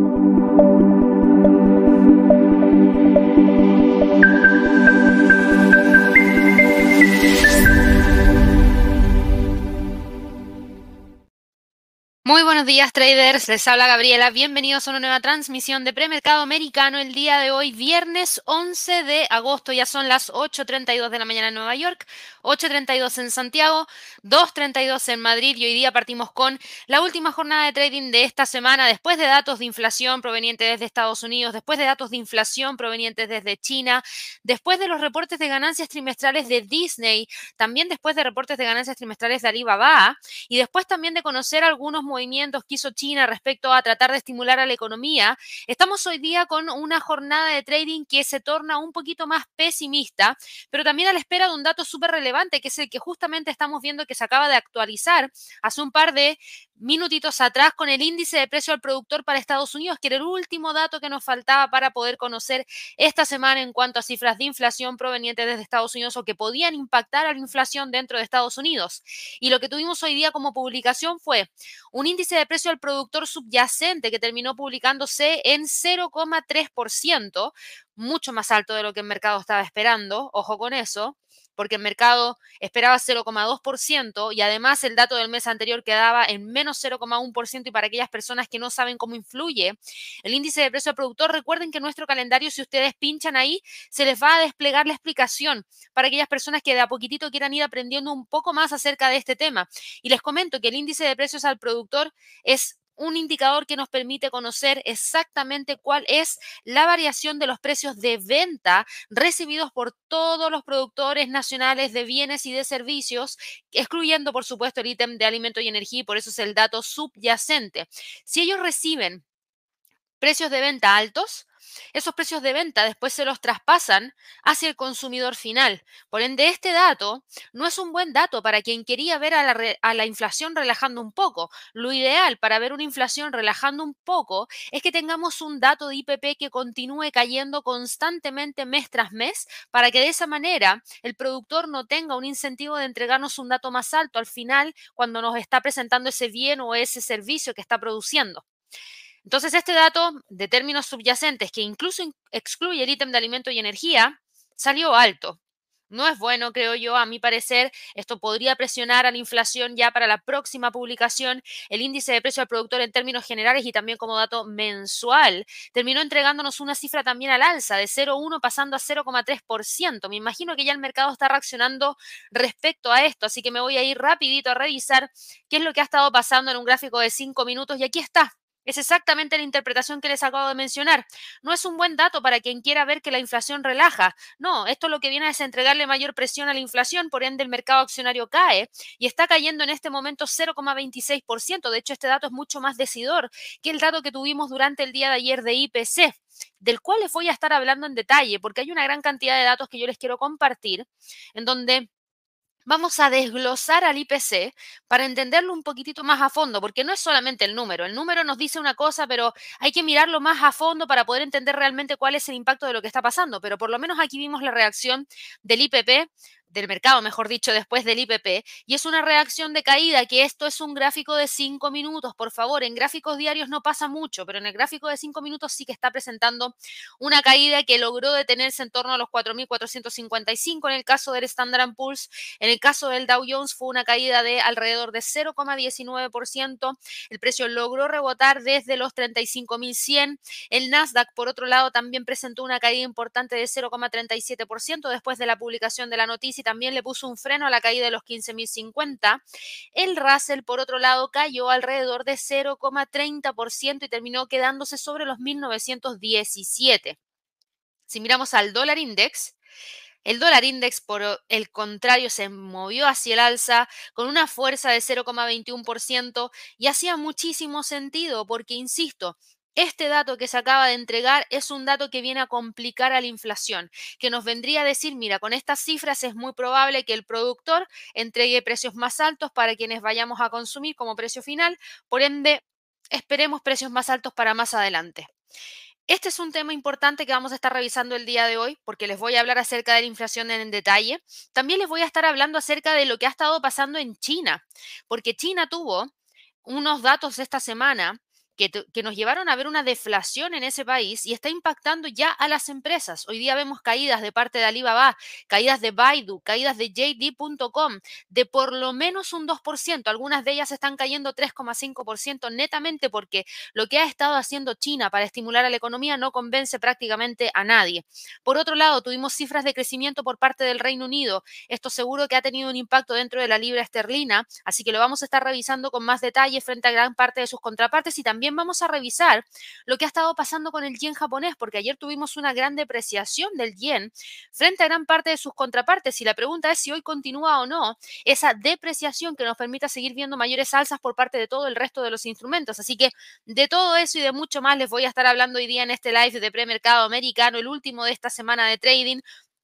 すごい。Buenos días traders, les habla Gabriela, bienvenidos a una nueva transmisión de premercado americano el día de hoy, viernes 11 de agosto, ya son las 8.32 de la mañana en Nueva York, 8.32 en Santiago, 2.32 en Madrid y hoy día partimos con la última jornada de trading de esta semana después de datos de inflación provenientes desde Estados Unidos, después de datos de inflación provenientes desde China, después de los reportes de ganancias trimestrales de Disney, también después de reportes de ganancias trimestrales de Alibaba y después también de conocer algunos movimientos que hizo China respecto a tratar de estimular a la economía, estamos hoy día con una jornada de trading que se torna un poquito más pesimista, pero también a la espera de un dato súper relevante, que es el que justamente estamos viendo que se acaba de actualizar hace un par de minutitos atrás con el índice de precio al productor para Estados Unidos, que era el último dato que nos faltaba para poder conocer esta semana en cuanto a cifras de inflación provenientes desde Estados Unidos o que podían impactar a la inflación dentro de Estados Unidos. Y lo que tuvimos hoy día como publicación fue un índice de precio al productor subyacente que terminó publicándose en 0,3%, mucho más alto de lo que el mercado estaba esperando, ojo con eso, porque el mercado esperaba 0,2% y además el dato del mes anterior quedaba en menos 0,1% y para aquellas personas que no saben cómo influye el índice de precio al productor, recuerden que nuestro calendario, si ustedes pinchan ahí, se les va a desplegar la explicación para aquellas personas que de a poquitito quieran ir aprendiendo un poco más acerca de este tema. Y les comento que el índice de precios al productor es un indicador que nos permite conocer exactamente cuál es la variación de los precios de venta recibidos por todos los productores nacionales de bienes y de servicios, excluyendo por supuesto el ítem de alimento y energía, y por eso es el dato subyacente. Si ellos reciben precios de venta altos, esos precios de venta después se los traspasan hacia el consumidor final. Por ende, este dato no es un buen dato para quien quería ver a la, inflación relajando un poco. Lo ideal para ver una inflación relajando un poco es que tengamos un dato de IPP que continúe cayendo constantemente mes tras mes para que de esa manera el productor no tenga un incentivo de entregarnos un dato más alto al final cuando nos está presentando ese bien o ese servicio que está produciendo. Entonces, este dato de términos subyacentes, que incluso excluye el ítem de alimento y energía, salió alto. No es bueno, creo yo, a mi parecer. Esto podría presionar a la inflación ya para la próxima publicación. El índice de precio al productor en términos generales y también como dato mensual terminó entregándonos una cifra también al alza de 0,1 pasando a 0,3%. Me imagino que ya el mercado está reaccionando respecto a esto, así que me voy a ir rapidito a revisar qué es lo que ha estado pasando en un gráfico de 5 minutos y aquí está. Es exactamente la interpretación que les acabo de mencionar. No es un buen dato para quien quiera ver que la inflación relaja. No, esto lo que viene es entregarle mayor presión a la inflación, por ende el mercado accionario cae y está cayendo en este momento 0,26%. De hecho, este dato es mucho más decidor que el dato que tuvimos durante el día de ayer de IPC del cual les voy a estar hablando en detalle, porque hay una gran cantidad de datos que yo les quiero compartir, en donde vamos a desglosar al IPC para entenderlo un poquitito más a fondo, porque no es solamente el número. El número nos dice una cosa, pero hay que mirarlo más a fondo para poder entender realmente cuál es el impacto de lo que está pasando. Pero por lo menos aquí vimos la reacción del IPP del mercado, mejor dicho, después del IPP, y es una reacción de caída, que esto es un gráfico de 5 minutos, por favor, en gráficos diarios no pasa mucho, pero en el gráfico de 5 minutos sí que está presentando una caída que logró detenerse en torno a los 4.455 en el caso del Standard Poor's, en el caso del Dow Jones fue una caída de alrededor de 0,19%, el precio logró rebotar desde los 35.100, el Nasdaq por otro lado también presentó una caída importante de 0,37% después de la publicación de la noticia y también le puso un freno a la caída de los 15.050. El Russell, por otro lado, cayó alrededor de 0,30% y terminó quedándose sobre los 1917. Si miramos al dólar index, el dólar index, por el contrario, se movió hacia el alza con una fuerza de 0,21% y hacía muchísimo sentido porque, insisto, este dato que se acaba de entregar es un dato que viene a complicar a la inflación, que nos vendría a decir, mira, con estas cifras es muy probable que el productor entregue precios más altos para quienes vayamos a consumir como precio final, por ende, esperemos precios más altos para más adelante. Este es un tema importante que vamos a estar revisando el día de hoy porque les voy a hablar acerca de la inflación en detalle. También les voy a estar hablando acerca de lo que ha estado pasando en China, porque China tuvo unos datos esta semana que, nos llevaron a ver una deflación en ese país y está impactando ya a las empresas. Hoy día vemos caídas de parte de Alibaba, caídas de Baidu, caídas de JD.com de por lo menos un 2%. Algunas de ellas están cayendo 3,5% netamente porque lo que ha estado haciendo China para estimular a la economía no convence prácticamente a nadie. Por otro lado, tuvimos cifras de crecimiento por parte del Reino Unido. Esto seguro que ha tenido un impacto dentro de la libra esterlina, así que lo vamos a estar revisando con más detalle frente a gran parte de sus contrapartes y también vamos a revisar lo que ha estado pasando con el yen japonés, porque ayer tuvimos una gran depreciación del yen frente a gran parte de sus contrapartes y la pregunta es si hoy continúa o no esa depreciación que nos permita seguir viendo mayores alzas por parte de todo el resto de los instrumentos. Así que de todo eso y de mucho más les voy a estar hablando hoy día en este live de premercado americano, el último de esta semana de trading.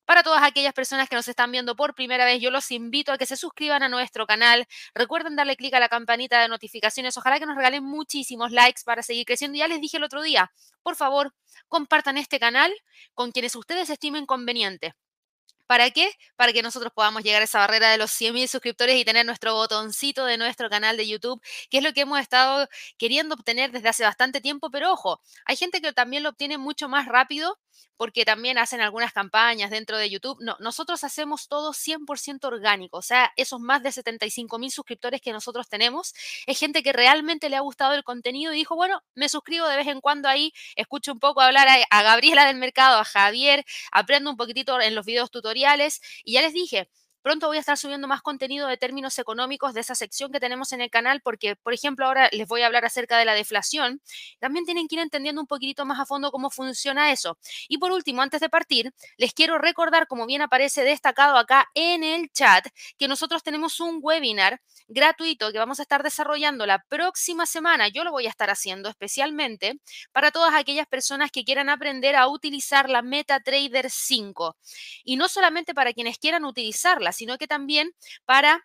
Para todas aquellas personas que nos están viendo por primera vez, yo los invito a que se suscriban a nuestro canal. Recuerden darle clic a la campanita de notificaciones. Ojalá que nos regalen muchísimos likes para seguir creciendo. Ya les dije el otro día, por favor, compartan este canal con quienes ustedes estimen conveniente. ¿Para qué? Para que nosotros podamos llegar a esa barrera de los 100.000 suscriptores y tener nuestro botoncito de nuestro canal de YouTube, que es lo que hemos estado queriendo obtener desde hace bastante tiempo, pero ojo, hay gente que también lo obtiene mucho más rápido porque también hacen algunas campañas dentro de YouTube. No, nosotros hacemos todo 100% orgánico, o sea, esos más de 75 mil suscriptores que nosotros tenemos, es gente que realmente le ha gustado el contenido y dijo, bueno, me suscribo de vez en cuando ahí, escucho un poco hablar a, a Gabriela del mercado, a Javier, aprendo un poquitito en los videos tutoriales y ya les dije, Pronto voy a estar subiendo más contenido de términos económicos de esa sección que tenemos en el canal, porque, por ejemplo, ahora les voy a hablar acerca de la deflación. También tienen que ir entendiendo un poquitito más a fondo cómo funciona eso. Y por último, antes de partir, les quiero recordar, como bien aparece destacado acá en el chat, que nosotros tenemos un webinar gratuito que vamos a estar desarrollando la próxima semana. Yo lo voy a estar haciendo especialmente para todas aquellas personas que quieran aprender a utilizar la MetaTrader 5. Y no solamente para quienes quieran utilizarla, sino que también para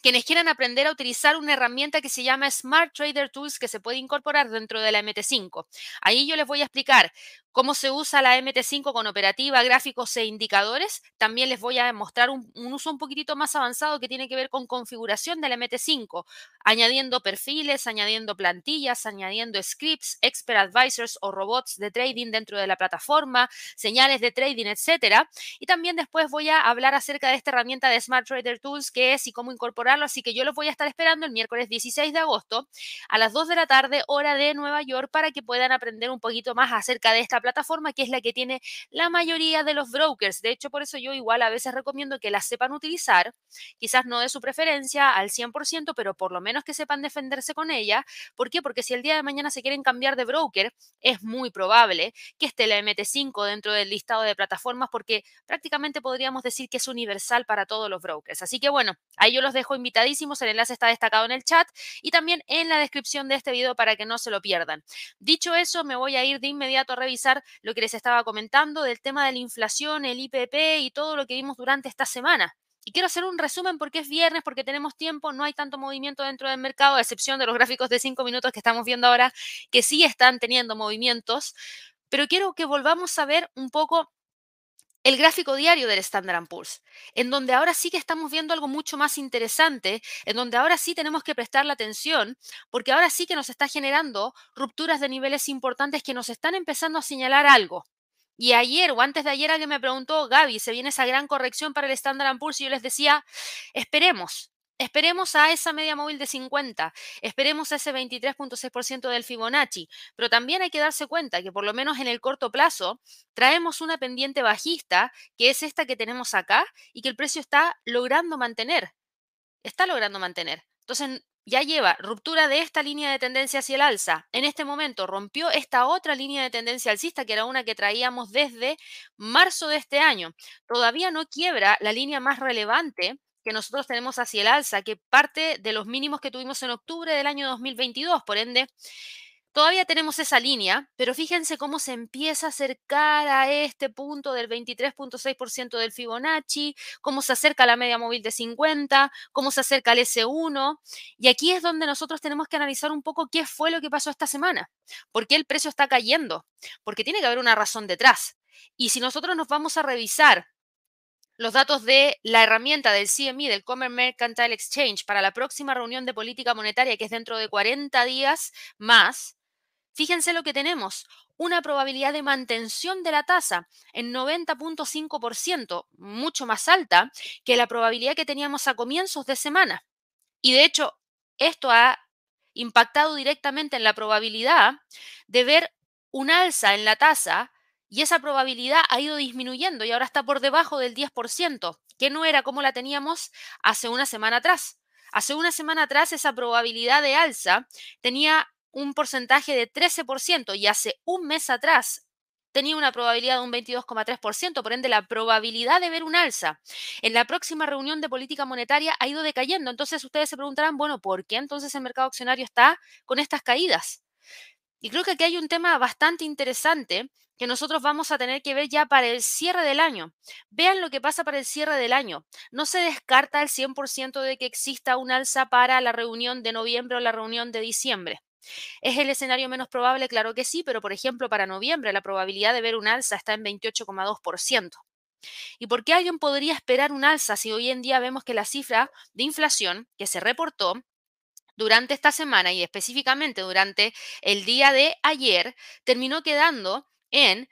quienes quieran aprender a utilizar una herramienta que se llama Smart Trader Tools que se puede incorporar dentro de la MT5. Ahí yo les voy a explicar cómo se usa la MT5 con operativa, gráficos e indicadores. También les voy a mostrar un, uso un poquitito más avanzado que tiene que ver con configuración de la MT5, añadiendo perfiles, añadiendo plantillas, añadiendo scripts, expert advisors o robots de trading dentro de la plataforma, señales de trading, etcétera. Y también después voy a hablar acerca de esta herramienta de Smart Trader Tools, que es y cómo Así que yo los voy a estar esperando el miércoles 16 de agosto a las 2 de la tarde, hora de Nueva York, para que puedan aprender un poquito más acerca de esta plataforma que es la que tiene la mayoría de los brokers. De hecho, por eso yo igual a veces recomiendo que la sepan utilizar, quizás no de su preferencia al 100%, pero por lo menos que sepan defenderse con ella. ¿Por qué? Porque si el día de mañana se quieren cambiar de broker, es muy probable que esté la MT5 dentro del listado de plataformas porque prácticamente podríamos decir que es universal para todos los brokers. Así que bueno, ahí yo los dejo invitadísimos, el enlace está destacado en el chat y también en la descripción de este video para que no se lo pierdan. Dicho eso, me voy a ir de inmediato a revisar lo que les estaba comentando del tema de la inflación, el IPP y todo lo que vimos durante esta semana. Y quiero hacer un resumen porque es viernes, porque tenemos tiempo, no hay tanto movimiento dentro del mercado, a excepción de los gráficos de cinco minutos que estamos viendo ahora, que sí están teniendo movimientos. Pero quiero que volvamos a ver un poco el gráfico diario del Standard Poor's, en donde ahora sí que estamos viendo algo mucho más interesante, en donde ahora sí tenemos que prestar la atención, porque ahora sí que nos está generando rupturas de niveles importantes que nos están empezando a señalar algo. Y ayer o antes de ayer alguien me preguntó, Gaby, ¿se viene esa gran corrección para el Standard Poor's? Y yo les decía, esperemos, Esperemos a esa media móvil de 50, esperemos a ese 23.6% del Fibonacci, pero también hay que darse cuenta que por lo menos en el corto plazo traemos una pendiente bajista, que es esta que tenemos acá, y que el precio está logrando mantener. Está logrando mantener. Entonces, ya lleva ruptura de esta línea de tendencia hacia el alza. En este momento rompió esta otra línea de tendencia alcista, que era una que traíamos desde marzo de este año. Todavía no quiebra la línea más relevante que nosotros tenemos hacia el alza, que parte de los mínimos que tuvimos en octubre del año 2022. Por ende, todavía tenemos esa línea, pero fíjense cómo se empieza a acercar a este punto del 23.6% del Fibonacci, cómo se acerca a la media móvil de 50, cómo se acerca al S1. Y aquí es donde nosotros tenemos que analizar un poco qué fue lo que pasó esta semana, por qué el precio está cayendo, porque tiene que haber una razón detrás. Y si nosotros nos vamos a revisar los datos de la herramienta del CME, del Common Mercantile Exchange, para la próxima reunión de política monetaria, que es dentro de 40 días más, Fíjense lo que tenemos, una probabilidad de mantención de la tasa en 90.5%, mucho más alta que la probabilidad que teníamos a comienzos de semana. Y de hecho, esto ha impactado directamente en la probabilidad de ver un alza en la tasa y esa probabilidad ha ido disminuyendo y ahora está por debajo del 10%, que no era como la teníamos hace una semana atrás. Hace una semana atrás esa probabilidad de alza tenía un porcentaje de 13% y hace un mes atrás tenía una probabilidad de un 22,3%, por ende la probabilidad de ver un alza en la próxima reunión de política monetaria ha ido decayendo. Entonces ustedes se preguntarán, bueno, ¿por qué entonces el mercado accionario está con estas caídas? Y creo que aquí hay un tema bastante interesante que nosotros vamos a tener que ver ya para el cierre del año. Vean lo que pasa para el cierre del año. No se descarta el 100% de que exista un alza para la reunión de noviembre o la reunión de diciembre. ¿Es el escenario menos probable? Claro que sí, pero por ejemplo para noviembre la probabilidad de ver un alza está en 28,2%. ¿Y por qué alguien podría esperar un alza si hoy en día vemos que la cifra de inflación que se reportó durante esta semana y específicamente durante el día de ayer terminó quedando en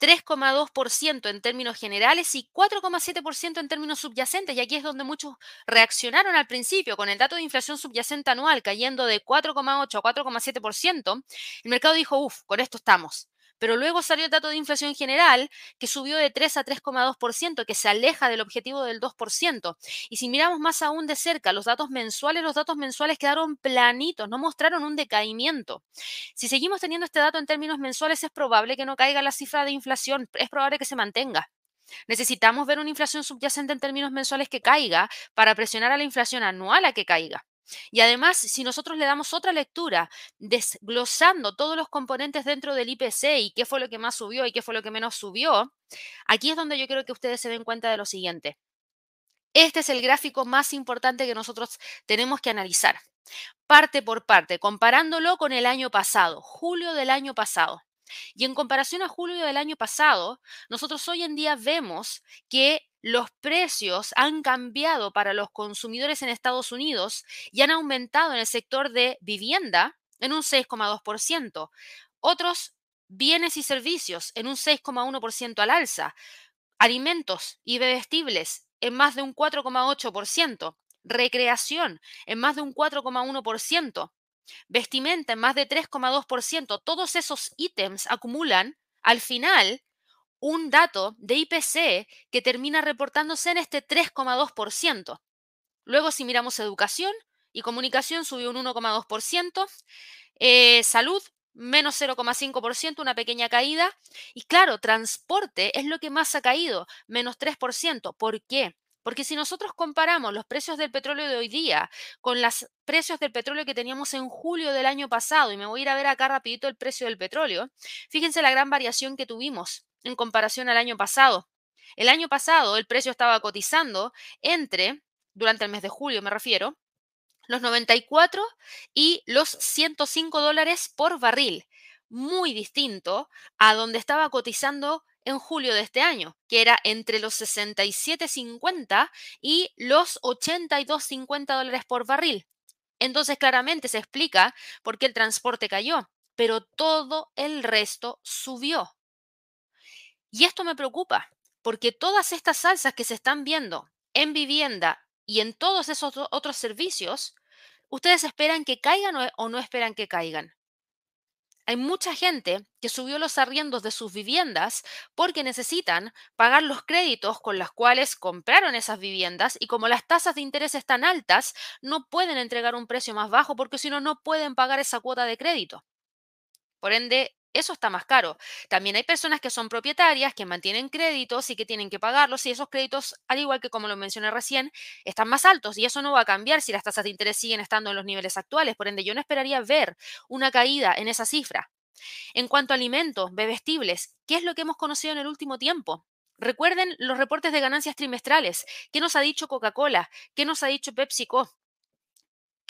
3,2% en términos generales y 4,7% en términos subyacentes. Y aquí es donde muchos reaccionaron al principio con el dato de inflación subyacente anual cayendo de 4,8 a 4,7%. El mercado dijo, uff, con esto estamos. Pero luego salió el dato de inflación general que subió de 3 a 3,2%, que se aleja del objetivo del 2%. Y si miramos más aún de cerca los datos mensuales, los datos mensuales quedaron planitos, no mostraron un decaimiento. Si seguimos teniendo este dato en términos mensuales, es probable que no caiga la cifra de inflación, es probable que se mantenga. Necesitamos ver una inflación subyacente en términos mensuales que caiga para presionar a la inflación anual a que caiga. Y además, si nosotros le damos otra lectura, desglosando todos los componentes dentro del IPC y qué fue lo que más subió y qué fue lo que menos subió, aquí es donde yo quiero que ustedes se den cuenta de lo siguiente. Este es el gráfico más importante que nosotros tenemos que analizar, parte por parte, comparándolo con el año pasado, julio del año pasado. Y en comparación a julio del año pasado, nosotros hoy en día vemos que los precios han cambiado para los consumidores en Estados Unidos y han aumentado en el sector de vivienda en un 6,2%. Otros bienes y servicios en un 6,1% al alza. Alimentos y bebestibles en más de un 4,8%. Recreación en más de un 4,1%. Vestimenta en más de 3,2%. Todos esos ítems acumulan al final un dato de IPC que termina reportándose en este 3,2%. Luego, si miramos educación y comunicación, subió un 1,2%. Eh, salud, menos 0,5%, una pequeña caída. Y claro, transporte es lo que más ha caído, menos 3%. ¿Por qué? Porque si nosotros comparamos los precios del petróleo de hoy día con los precios del petróleo que teníamos en julio del año pasado, y me voy a ir a ver acá rapidito el precio del petróleo, fíjense la gran variación que tuvimos en comparación al año pasado. El año pasado el precio estaba cotizando entre, durante el mes de julio me refiero, los 94 y los 105 dólares por barril, muy distinto a donde estaba cotizando en julio de este año, que era entre los 67.50 y los 82.50 dólares por barril. Entonces claramente se explica por qué el transporte cayó, pero todo el resto subió. Y esto me preocupa, porque todas estas salsas que se están viendo en vivienda y en todos esos otros servicios, ustedes esperan que caigan o no esperan que caigan. Hay mucha gente que subió los arriendos de sus viviendas porque necesitan pagar los créditos con los cuales compraron esas viviendas y como las tasas de interés están altas, no pueden entregar un precio más bajo porque si no, no pueden pagar esa cuota de crédito. Por ende, eso está más caro. También hay personas que son propietarias, que mantienen créditos y que tienen que pagarlos y esos créditos, al igual que como lo mencioné recién, están más altos y eso no va a cambiar si las tasas de interés siguen estando en los niveles actuales. Por ende, yo no esperaría ver una caída en esa cifra. En cuanto a alimentos, bebestibles, ¿qué es lo que hemos conocido en el último tiempo? Recuerden los reportes de ganancias trimestrales. ¿Qué nos ha dicho Coca-Cola? ¿Qué nos ha dicho PepsiCo?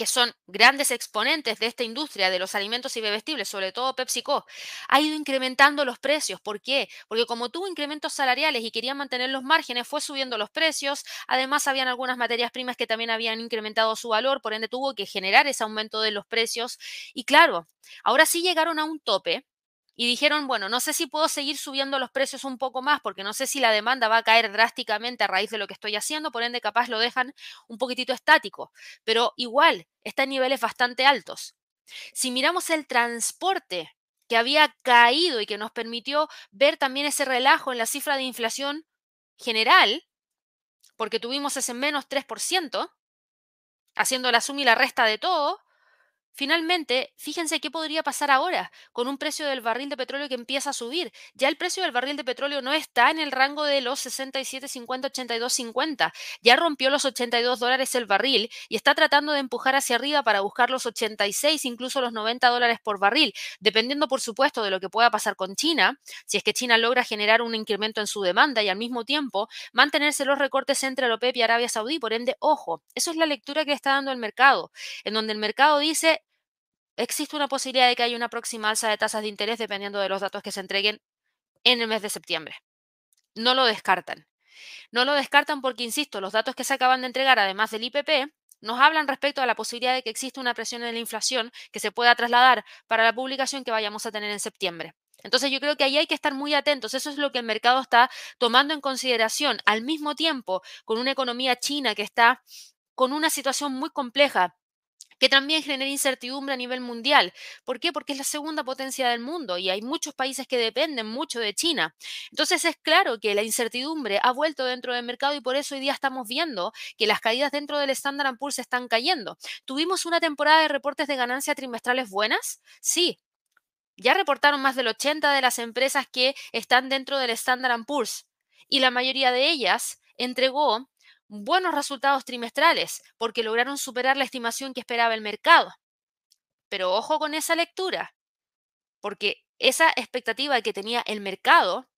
Que son grandes exponentes de esta industria de los alimentos y bebestibles, sobre todo PepsiCo, ha ido incrementando los precios. ¿Por qué? Porque como tuvo incrementos salariales y quería mantener los márgenes, fue subiendo los precios. Además, habían algunas materias primas que también habían incrementado su valor, por ende tuvo que generar ese aumento de los precios. Y claro, ahora sí llegaron a un tope y dijeron, bueno, no sé si puedo seguir subiendo los precios un poco más porque no sé si la demanda va a caer drásticamente a raíz de lo que estoy haciendo, por ende capaz lo dejan un poquitito estático, pero igual está en niveles bastante altos. Si miramos el transporte que había caído y que nos permitió ver también ese relajo en la cifra de inflación general, porque tuvimos ese menos 3%, haciendo la suma y la resta de todo, Finalmente, fíjense qué podría pasar ahora con un precio del barril de petróleo que empieza a subir. Ya el precio del barril de petróleo no está en el rango de los 67.50, 82.50. Ya rompió los 82 dólares el barril y está tratando de empujar hacia arriba para buscar los 86, incluso los 90 dólares por barril, dependiendo por supuesto de lo que pueda pasar con China. Si es que China logra generar un incremento en su demanda y al mismo tiempo mantenerse los recortes entre la OPEP y Arabia Saudí. Por ende, ojo, eso es la lectura que está dando el mercado, en donde el mercado dice existe una posibilidad de que haya una próxima alza de tasas de interés dependiendo de los datos que se entreguen en el mes de septiembre. No lo descartan. No lo descartan porque, insisto, los datos que se acaban de entregar, además del IPP, nos hablan respecto a la posibilidad de que existe una presión en la inflación que se pueda trasladar para la publicación que vayamos a tener en septiembre. Entonces yo creo que ahí hay que estar muy atentos. Eso es lo que el mercado está tomando en consideración. Al mismo tiempo, con una economía china que está con una situación muy compleja que también genera incertidumbre a nivel mundial. ¿Por qué? Porque es la segunda potencia del mundo y hay muchos países que dependen mucho de China. Entonces es claro que la incertidumbre ha vuelto dentro del mercado y por eso hoy día estamos viendo que las caídas dentro del Standard Poor's están cayendo. ¿Tuvimos una temporada de reportes de ganancia trimestrales buenas? Sí. Ya reportaron más del 80 de las empresas que están dentro del Standard Poor's y la mayoría de ellas entregó buenos resultados trimestrales porque lograron superar la estimación que esperaba el mercado. Pero ojo con esa lectura, porque esa expectativa que tenía el mercado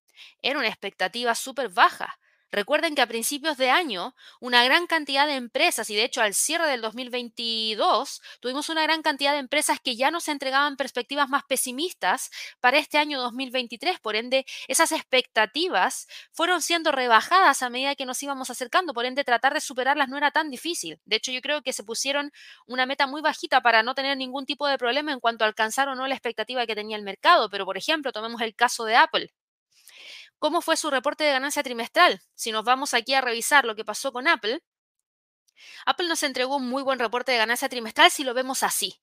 era una expectativa súper baja. Recuerden que a principios de año una gran cantidad de empresas, y de hecho al cierre del 2022, tuvimos una gran cantidad de empresas que ya nos entregaban perspectivas más pesimistas para este año 2023. Por ende, esas expectativas fueron siendo rebajadas a medida que nos íbamos acercando. Por ende, tratar de superarlas no era tan difícil. De hecho, yo creo que se pusieron una meta muy bajita para no tener ningún tipo de problema en cuanto a alcanzar o no la expectativa que tenía el mercado. Pero, por ejemplo, tomemos el caso de Apple. ¿Cómo fue su reporte de ganancia trimestral? Si nos vamos aquí a revisar lo que pasó con Apple, Apple nos entregó un muy buen reporte de ganancia trimestral si lo vemos así,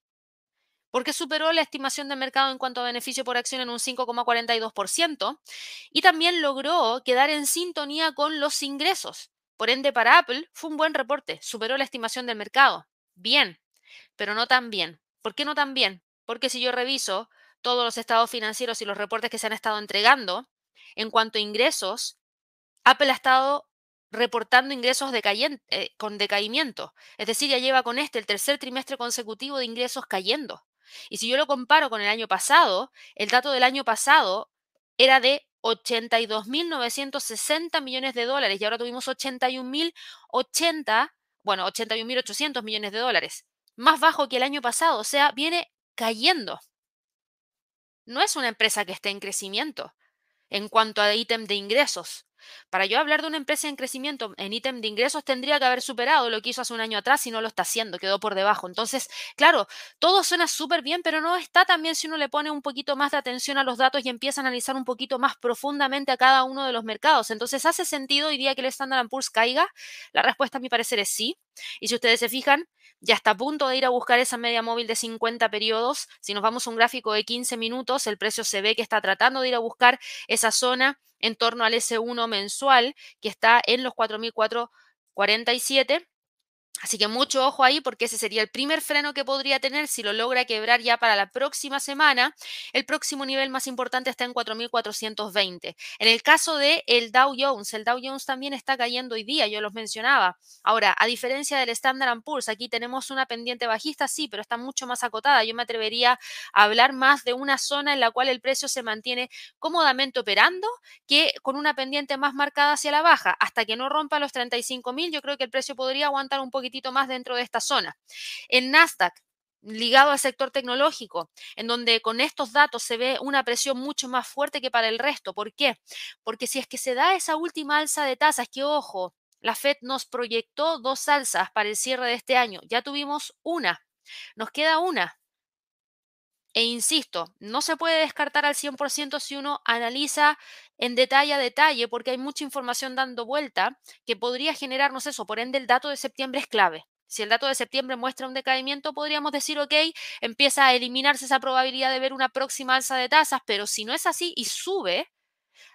porque superó la estimación de mercado en cuanto a beneficio por acción en un 5,42% y también logró quedar en sintonía con los ingresos. Por ende, para Apple fue un buen reporte, superó la estimación del mercado. Bien, pero no tan bien. ¿Por qué no tan bien? Porque si yo reviso todos los estados financieros y los reportes que se han estado entregando, en cuanto a ingresos, Apple ha estado reportando ingresos eh, con decaimiento. Es decir, ya lleva con este el tercer trimestre consecutivo de ingresos cayendo. Y si yo lo comparo con el año pasado, el dato del año pasado era de 82.960 millones de dólares y ahora tuvimos 81.080, bueno, 81.800 millones de dólares. Más bajo que el año pasado, o sea, viene cayendo. No es una empresa que esté en crecimiento en cuanto a ítem de ingresos. Para yo hablar de una empresa en crecimiento en ítem de ingresos tendría que haber superado lo que hizo hace un año atrás y no lo está haciendo, quedó por debajo. Entonces, claro, todo suena súper bien, pero no está tan bien si uno le pone un poquito más de atención a los datos y empieza a analizar un poquito más profundamente a cada uno de los mercados. Entonces, ¿hace sentido hoy día que el Standard Poor's caiga? La respuesta a mi parecer es sí. Y si ustedes se fijan, ya está a punto de ir a buscar esa media móvil de 50 periodos. Si nos vamos a un gráfico de 15 minutos, el precio se ve que está tratando de ir a buscar esa zona en torno al S1 mensual que está en los 4.447 Así que mucho ojo ahí porque ese sería el primer freno que podría tener si lo logra quebrar ya para la próxima semana. El próximo nivel más importante está en 4.420. En el caso de el Dow Jones, el Dow Jones también está cayendo hoy día, yo los mencionaba. Ahora, a diferencia del Standard Poor's, aquí tenemos una pendiente bajista, sí, pero está mucho más acotada. Yo me atrevería a hablar más de una zona en la cual el precio se mantiene cómodamente operando que con una pendiente más marcada hacia la baja. Hasta que no rompa los 35.000, yo creo que el precio podría aguantar un poquito poquitito más dentro de esta zona. En Nasdaq, ligado al sector tecnológico, en donde con estos datos se ve una presión mucho más fuerte que para el resto. ¿Por qué? Porque si es que se da esa última alza de tasas, que ojo, la Fed nos proyectó dos alzas para el cierre de este año, ya tuvimos una, nos queda una. E insisto, no se puede descartar al 100% si uno analiza en detalle a detalle, porque hay mucha información dando vuelta que podría generarnos eso. Por ende, el dato de septiembre es clave. Si el dato de septiembre muestra un decaimiento, podríamos decir, ok, empieza a eliminarse esa probabilidad de ver una próxima alza de tasas, pero si no es así y sube,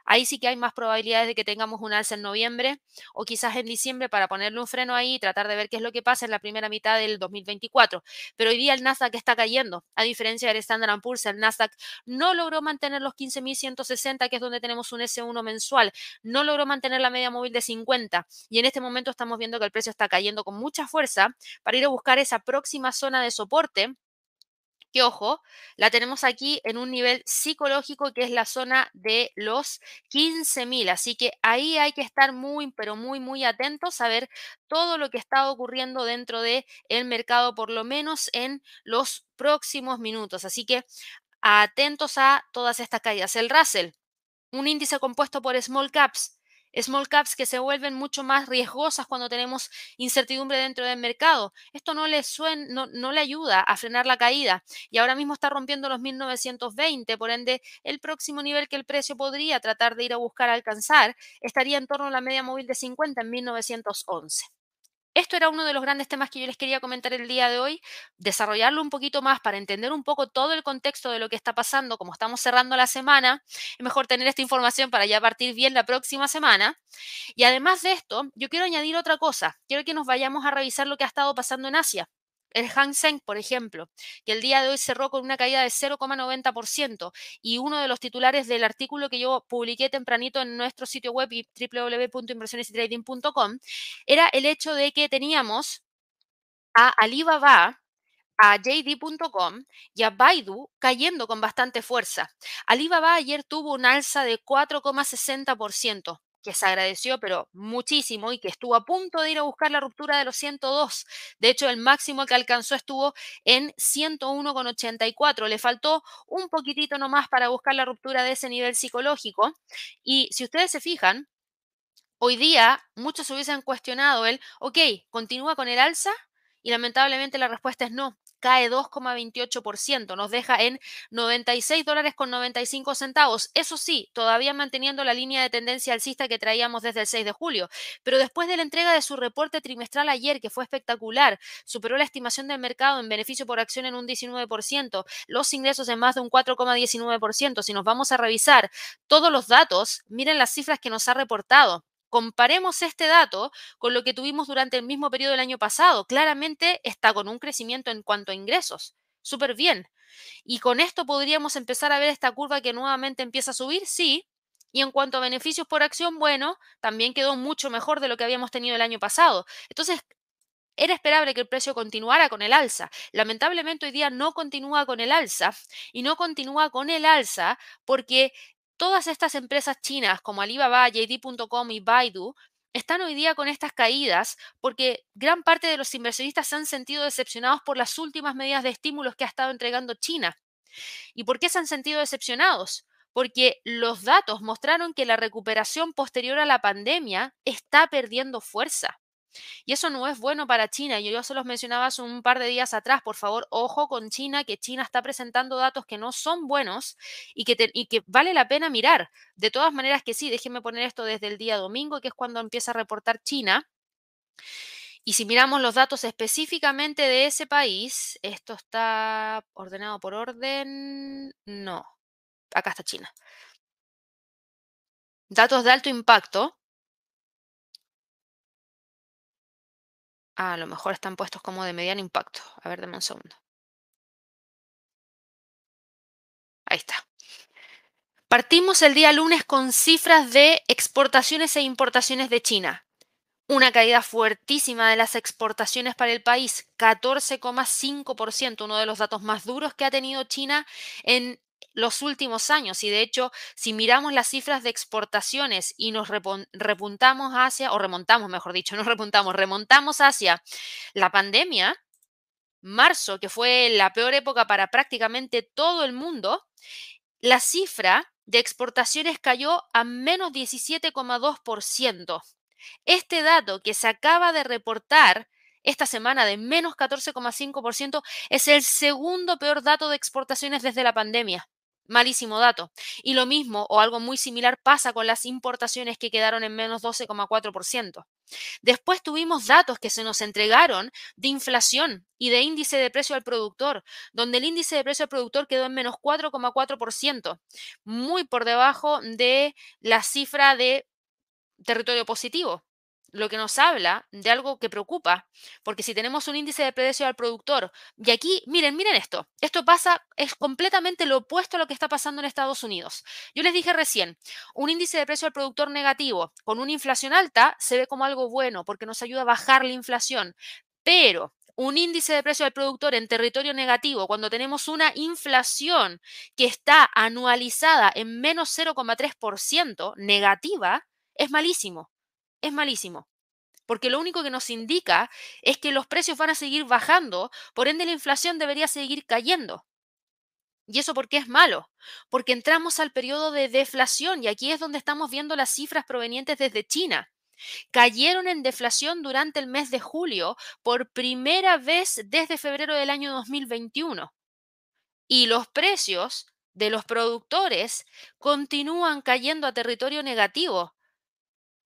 Ahí sí que hay más probabilidades de que tengamos un alza en noviembre o quizás en diciembre para ponerle un freno ahí y tratar de ver qué es lo que pasa en la primera mitad del 2024. Pero hoy día el Nasdaq está cayendo, a diferencia del Standard Poor's, el Nasdaq no logró mantener los 15.160, que es donde tenemos un S1 mensual, no logró mantener la media móvil de 50 y en este momento estamos viendo que el precio está cayendo con mucha fuerza para ir a buscar esa próxima zona de soporte que ojo, la tenemos aquí en un nivel psicológico que es la zona de los 15.000. Así que ahí hay que estar muy, pero muy, muy atentos a ver todo lo que está ocurriendo dentro del el mercado, por lo menos en los próximos minutos. Así que atentos a todas estas caídas. El Russell, un índice compuesto por small caps, small caps que se vuelven mucho más riesgosas cuando tenemos incertidumbre dentro del mercado. Esto no le, no, no le ayuda a frenar la caída y ahora mismo está rompiendo los 1920, por ende el próximo nivel que el precio podría tratar de ir a buscar alcanzar estaría en torno a la media móvil de 50 en 1911. Esto era uno de los grandes temas que yo les quería comentar el día de hoy, desarrollarlo un poquito más para entender un poco todo el contexto de lo que está pasando, como estamos cerrando la semana, es mejor tener esta información para ya partir bien la próxima semana. Y además de esto, yo quiero añadir otra cosa, quiero que nos vayamos a revisar lo que ha estado pasando en Asia el Hang Seng, por ejemplo, que el día de hoy cerró con una caída de 0,90% y uno de los titulares del artículo que yo publiqué tempranito en nuestro sitio web www.inversionesytrading.com era el hecho de que teníamos a Alibaba a JD.com y a Baidu cayendo con bastante fuerza. Alibaba ayer tuvo un alza de 4,60% que se agradeció, pero muchísimo, y que estuvo a punto de ir a buscar la ruptura de los 102. De hecho, el máximo que alcanzó estuvo en 101,84. Le faltó un poquitito nomás para buscar la ruptura de ese nivel psicológico. Y si ustedes se fijan, hoy día muchos se hubiesen cuestionado el, ok, ¿continúa con el alza? Y lamentablemente la respuesta es no cae 2,28%, nos deja en 96 dólares con 95 centavos. Eso sí, todavía manteniendo la línea de tendencia alcista que traíamos desde el 6 de julio, pero después de la entrega de su reporte trimestral ayer, que fue espectacular, superó la estimación del mercado en beneficio por acción en un 19%, los ingresos en más de un 4,19%. Si nos vamos a revisar todos los datos, miren las cifras que nos ha reportado. Comparemos este dato con lo que tuvimos durante el mismo periodo del año pasado. Claramente está con un crecimiento en cuanto a ingresos. Súper bien. Y con esto podríamos empezar a ver esta curva que nuevamente empieza a subir, sí. Y en cuanto a beneficios por acción, bueno, también quedó mucho mejor de lo que habíamos tenido el año pasado. Entonces, era esperable que el precio continuara con el alza. Lamentablemente hoy día no continúa con el alza y no continúa con el alza porque Todas estas empresas chinas como Alibaba, JD.com y Baidu están hoy día con estas caídas porque gran parte de los inversionistas se han sentido decepcionados por las últimas medidas de estímulos que ha estado entregando China. ¿Y por qué se han sentido decepcionados? Porque los datos mostraron que la recuperación posterior a la pandemia está perdiendo fuerza. Y eso no es bueno para China. Yo, yo se los mencionaba hace un par de días atrás. Por favor, ojo con China, que China está presentando datos que no son buenos y que, y que vale la pena mirar. De todas maneras que sí, déjenme poner esto desde el día domingo, que es cuando empieza a reportar China. Y si miramos los datos específicamente de ese país, esto está ordenado por orden. No, acá está China. Datos de alto impacto. A lo mejor están puestos como de mediano impacto. A ver, dame un segundo. Ahí está. Partimos el día lunes con cifras de exportaciones e importaciones de China. Una caída fuertísima de las exportaciones para el país, 14,5%, uno de los datos más duros que ha tenido China en los últimos años. Y de hecho, si miramos las cifras de exportaciones y nos repuntamos hacia, o remontamos, mejor dicho, no repuntamos, remontamos hacia la pandemia, marzo, que fue la peor época para prácticamente todo el mundo, la cifra de exportaciones cayó a menos 17,2%. Este dato que se acaba de reportar esta semana de menos 14,5% es el segundo peor dato de exportaciones desde la pandemia. Malísimo dato. Y lo mismo o algo muy similar pasa con las importaciones que quedaron en menos 12,4%. Después tuvimos datos que se nos entregaron de inflación y de índice de precio al productor, donde el índice de precio al productor quedó en menos 4,4%, muy por debajo de la cifra de territorio positivo lo que nos habla de algo que preocupa, porque si tenemos un índice de precio al productor, y aquí, miren, miren esto, esto pasa, es completamente lo opuesto a lo que está pasando en Estados Unidos. Yo les dije recién, un índice de precio al productor negativo con una inflación alta se ve como algo bueno, porque nos ayuda a bajar la inflación, pero un índice de precio al productor en territorio negativo, cuando tenemos una inflación que está anualizada en menos 0,3% negativa, es malísimo es malísimo. Porque lo único que nos indica es que los precios van a seguir bajando, por ende la inflación debería seguir cayendo. ¿Y eso por qué es malo? Porque entramos al periodo de deflación y aquí es donde estamos viendo las cifras provenientes desde China. Cayeron en deflación durante el mes de julio por primera vez desde febrero del año 2021. Y los precios de los productores continúan cayendo a territorio negativo,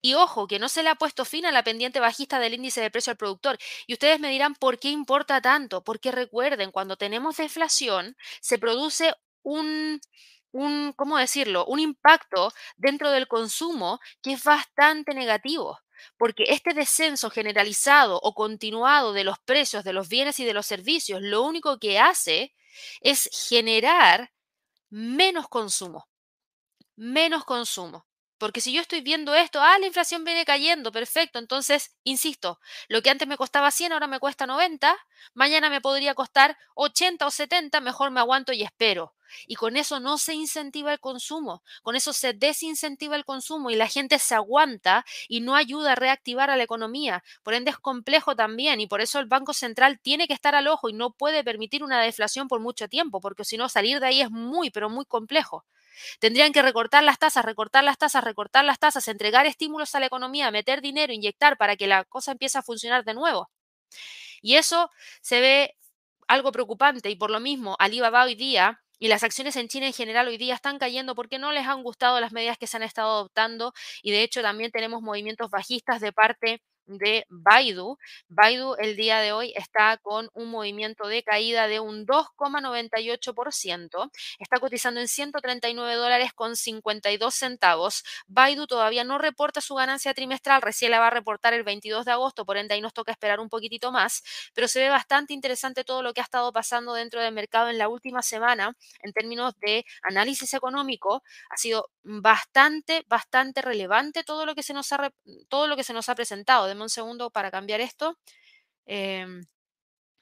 y ojo, que no se le ha puesto fin a la pendiente bajista del índice de precio al productor. Y ustedes me dirán, ¿por qué importa tanto? Porque recuerden, cuando tenemos deflación, se produce un, un, ¿cómo decirlo? Un impacto dentro del consumo que es bastante negativo. Porque este descenso generalizado o continuado de los precios de los bienes y de los servicios, lo único que hace es generar menos consumo. Menos consumo. Porque si yo estoy viendo esto, ah, la inflación viene cayendo, perfecto. Entonces, insisto, lo que antes me costaba 100, ahora me cuesta 90, mañana me podría costar 80 o 70, mejor me aguanto y espero. Y con eso no se incentiva el consumo, con eso se desincentiva el consumo y la gente se aguanta y no ayuda a reactivar a la economía. Por ende es complejo también y por eso el Banco Central tiene que estar al ojo y no puede permitir una deflación por mucho tiempo, porque si no salir de ahí es muy, pero muy complejo. Tendrían que recortar las tasas, recortar las tasas, recortar las tasas, entregar estímulos a la economía, meter dinero, inyectar para que la cosa empiece a funcionar de nuevo. Y eso se ve algo preocupante y por lo mismo Alibaba hoy día y las acciones en China en general hoy día están cayendo porque no les han gustado las medidas que se han estado adoptando y de hecho también tenemos movimientos bajistas de parte de Baidu. Baidu el día de hoy está con un movimiento de caída de un 2,98%. Está cotizando en 139 dólares con 52 centavos. Baidu todavía no reporta su ganancia trimestral, recién la va a reportar el 22 de agosto, por ende ahí nos toca esperar un poquitito más, pero se ve bastante interesante todo lo que ha estado pasando dentro del mercado en la última semana en términos de análisis económico. Ha sido bastante, bastante relevante todo lo que se nos ha, todo lo que se nos ha presentado un segundo para cambiar esto. Em,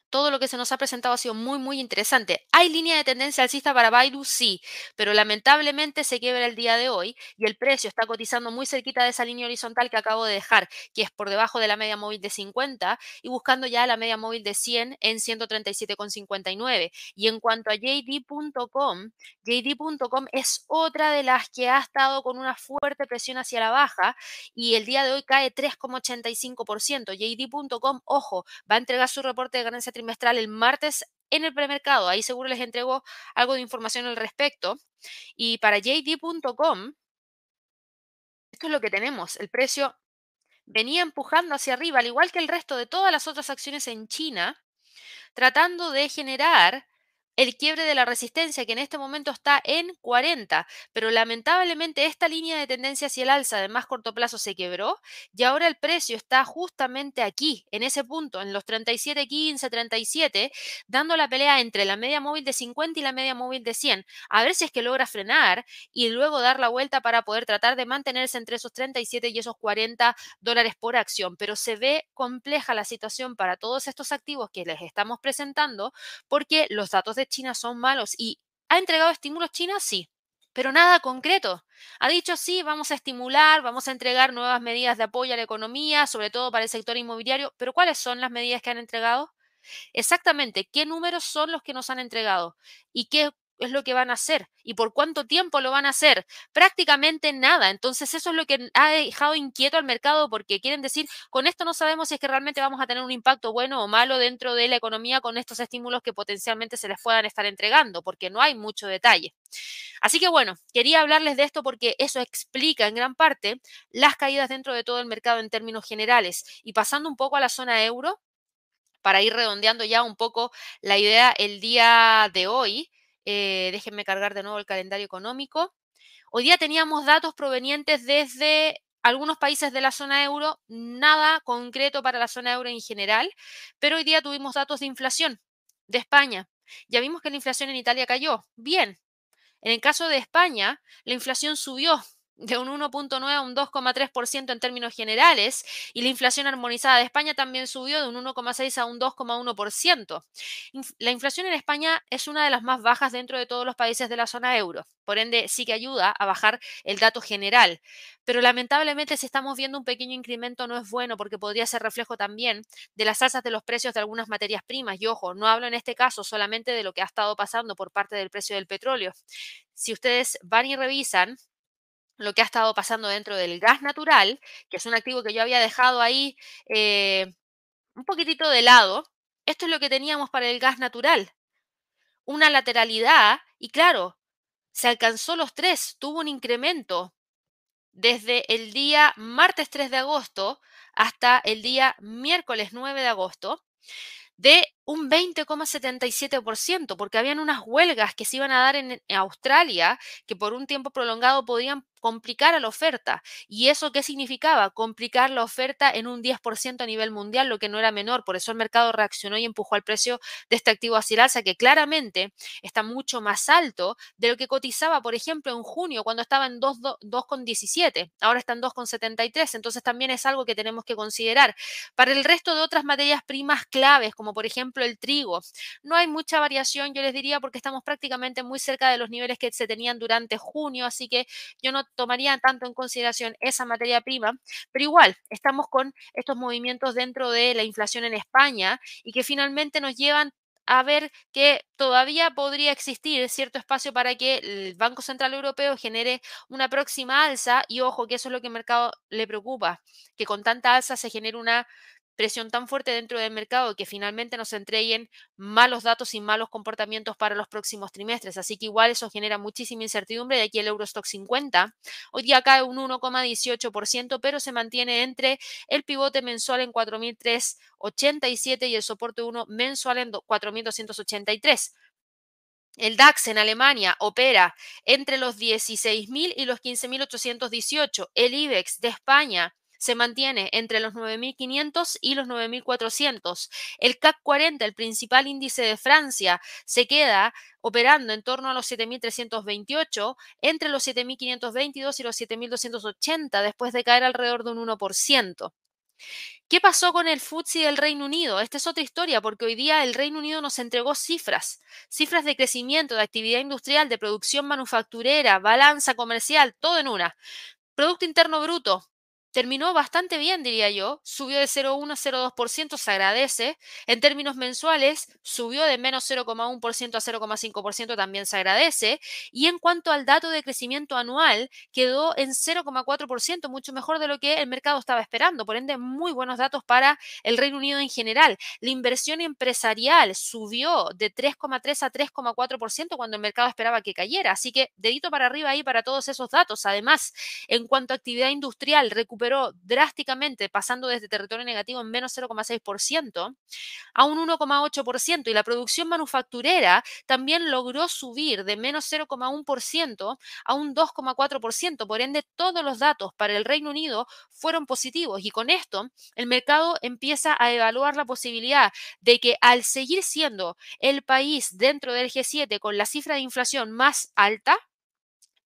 todo lo que se nos ha presentado ha sido muy, muy interesante. ¿Hay línea de tendencia alcista para Baidu? Sí, pero lamentablemente se quiebra el día de hoy y el precio está cotizando muy cerquita de esa línea horizontal que acabo de dejar, que es por debajo de la media móvil de 50 y buscando ya la media móvil de 100 en 137,59. Y en cuanto a JD.com, JD.com es otra de las que ha estado con una fuerte presión hacia la baja y el día de hoy cae 3,85%. JD.com, ojo, va a entregar su reporte de ganancia trimestral el martes en el premercado. Ahí seguro les entrego algo de información al respecto. Y para JD.com, esto es lo que tenemos. El precio venía empujando hacia arriba, al igual que el resto de todas las otras acciones en China, tratando de generar el quiebre de la resistencia que en este momento está en 40, pero lamentablemente esta línea de tendencia hacia el alza de más corto plazo se quebró y ahora el precio está justamente aquí, en ese punto, en los 37.15, 37, dando la pelea entre la media móvil de 50 y la media móvil de 100, a ver si es que logra frenar y luego dar la vuelta para poder tratar de mantenerse entre esos 37 y esos 40 dólares por acción, pero se ve compleja la situación para todos estos activos que les estamos presentando porque los datos de China son malos y ¿Ha entregado estímulos China? Sí, pero nada concreto. Ha dicho sí, vamos a estimular, vamos a entregar nuevas medidas de apoyo a la economía, sobre todo para el sector inmobiliario, pero ¿cuáles son las medidas que han entregado? Exactamente, ¿qué números son los que nos han entregado? ¿Y qué es lo que van a hacer y por cuánto tiempo lo van a hacer. Prácticamente nada. Entonces eso es lo que ha dejado inquieto al mercado porque quieren decir, con esto no sabemos si es que realmente vamos a tener un impacto bueno o malo dentro de la economía con estos estímulos que potencialmente se les puedan estar entregando, porque no hay mucho detalle. Así que bueno, quería hablarles de esto porque eso explica en gran parte las caídas dentro de todo el mercado en términos generales. Y pasando un poco a la zona euro, para ir redondeando ya un poco la idea el día de hoy, eh, déjenme cargar de nuevo el calendario económico. Hoy día teníamos datos provenientes desde algunos países de la zona euro, nada concreto para la zona euro en general, pero hoy día tuvimos datos de inflación de España. Ya vimos que la inflación en Italia cayó. Bien. En el caso de España, la inflación subió de un 1.9 a un 2,3% en términos generales y la inflación armonizada de España también subió de un 1,6 a un 2,1%. La inflación en España es una de las más bajas dentro de todos los países de la zona euro, por ende sí que ayuda a bajar el dato general, pero lamentablemente si estamos viendo un pequeño incremento no es bueno porque podría ser reflejo también de las alzas de los precios de algunas materias primas y ojo, no hablo en este caso solamente de lo que ha estado pasando por parte del precio del petróleo. Si ustedes van y revisan, lo que ha estado pasando dentro del gas natural, que es un activo que yo había dejado ahí eh, un poquitito de lado. Esto es lo que teníamos para el gas natural. Una lateralidad y claro, se alcanzó los tres, tuvo un incremento desde el día martes 3 de agosto hasta el día miércoles 9 de agosto de un 20,77%, porque habían unas huelgas que se iban a dar en Australia que por un tiempo prolongado podían complicar a la oferta. ¿Y eso qué significaba? Complicar la oferta en un 10% a nivel mundial, lo que no era menor. Por eso el mercado reaccionó y empujó al precio de este activo hacia alza, que claramente está mucho más alto de lo que cotizaba, por ejemplo, en junio, cuando estaba en 2,17. Ahora está en 2,73. Entonces también es algo que tenemos que considerar. Para el resto de otras materias primas claves, como por ejemplo el trigo, no hay mucha variación, yo les diría, porque estamos prácticamente muy cerca de los niveles que se tenían durante junio, así que yo no tomaría tanto en consideración esa materia prima, pero igual estamos con estos movimientos dentro de la inflación en España y que finalmente nos llevan a ver que todavía podría existir cierto espacio para que el Banco Central Europeo genere una próxima alza y ojo que eso es lo que el mercado le preocupa, que con tanta alza se genere una presión tan fuerte dentro del mercado que finalmente nos entreguen malos datos y malos comportamientos para los próximos trimestres. Así que igual eso genera muchísima incertidumbre. De aquí el Eurostock 50. Hoy día cae un 1,18%, pero se mantiene entre el pivote mensual en 4.387 y el soporte 1 mensual en 4.283. El DAX en Alemania opera entre los 16.000 y los 15.818. El IBEX de España se mantiene entre los 9.500 y los 9.400. El CAC 40, el principal índice de Francia, se queda operando en torno a los 7.328, entre los 7.522 y los 7.280, después de caer alrededor de un 1%. ¿Qué pasó con el FTSE del Reino Unido? Esta es otra historia porque hoy día el Reino Unido nos entregó cifras, cifras de crecimiento, de actividad industrial, de producción manufacturera, balanza comercial, todo en una. Producto Interno Bruto, terminó bastante bien, diría yo. Subió de 0,1 a 0,2%, se agradece. En términos mensuales, subió de menos 0,1% a 0,5%, también se agradece. Y en cuanto al dato de crecimiento anual, quedó en 0,4%, mucho mejor de lo que el mercado estaba esperando. Por ende, muy buenos datos para el Reino Unido en general. La inversión empresarial subió de 3,3 a 3,4% cuando el mercado esperaba que cayera. Así que dedito para arriba ahí para todos esos datos. Además, en cuanto a actividad industrial, recuperó drásticamente, pasando desde territorio negativo en menos 0,6% a un 1,8%. Y la producción manufacturera también logró subir de menos 0,1% a un 2,4%. Por ende, todos los datos para el Reino Unido fueron positivos. Y con esto, el mercado empieza a evaluar la posibilidad de que al seguir siendo el país dentro del G7 con la cifra de inflación más alta,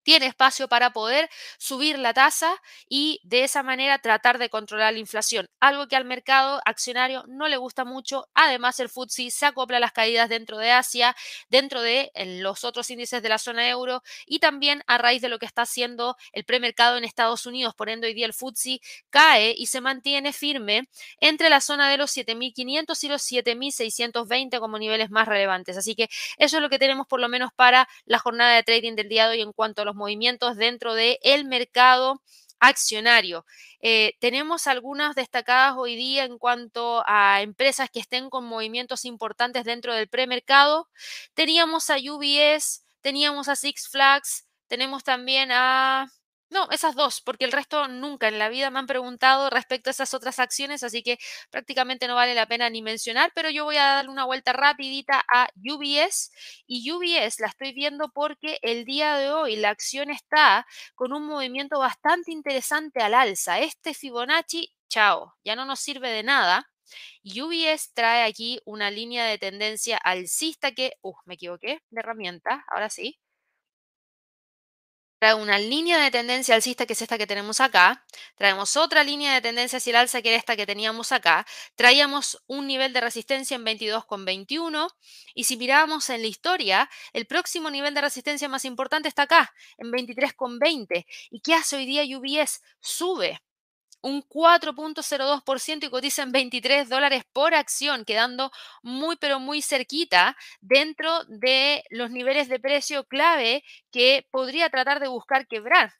tiene espacio para poder subir la tasa y de esa manera tratar de controlar la inflación, algo que al mercado accionario no le gusta mucho. Además, el FTSE se acopla a las caídas dentro de Asia, dentro de los otros índices de la zona euro y también a raíz de lo que está haciendo el premercado en Estados Unidos. Por ende, hoy día el FTSE cae y se mantiene firme entre la zona de los 7.500 y los 7.620 como niveles más relevantes. Así que eso es lo que tenemos por lo menos para la jornada de trading del día de hoy en cuanto a los movimientos dentro del el mercado accionario. Eh, tenemos algunas destacadas hoy día en cuanto a empresas que estén con movimientos importantes dentro del premercado. Teníamos a UBS, teníamos a Six Flags, tenemos también a no, esas dos, porque el resto nunca en la vida me han preguntado respecto a esas otras acciones, así que prácticamente no vale la pena ni mencionar, pero yo voy a darle una vuelta rapidita a UBS y UBS la estoy viendo porque el día de hoy la acción está con un movimiento bastante interesante al alza. Este Fibonacci, chao, ya no nos sirve de nada. UBS trae aquí una línea de tendencia alcista que, uh, me equivoqué de herramienta, ahora sí trae una línea de tendencia alcista que es esta que tenemos acá, traemos otra línea de tendencia hacia el alza que era esta que teníamos acá, traíamos un nivel de resistencia en 22,21 y si mirábamos en la historia, el próximo nivel de resistencia más importante está acá, en 23,20. ¿Y qué hace hoy día UBS? Sube un 4.02% y cotiza en 23 dólares por acción, quedando muy pero muy cerquita dentro de los niveles de precio clave que podría tratar de buscar quebrar.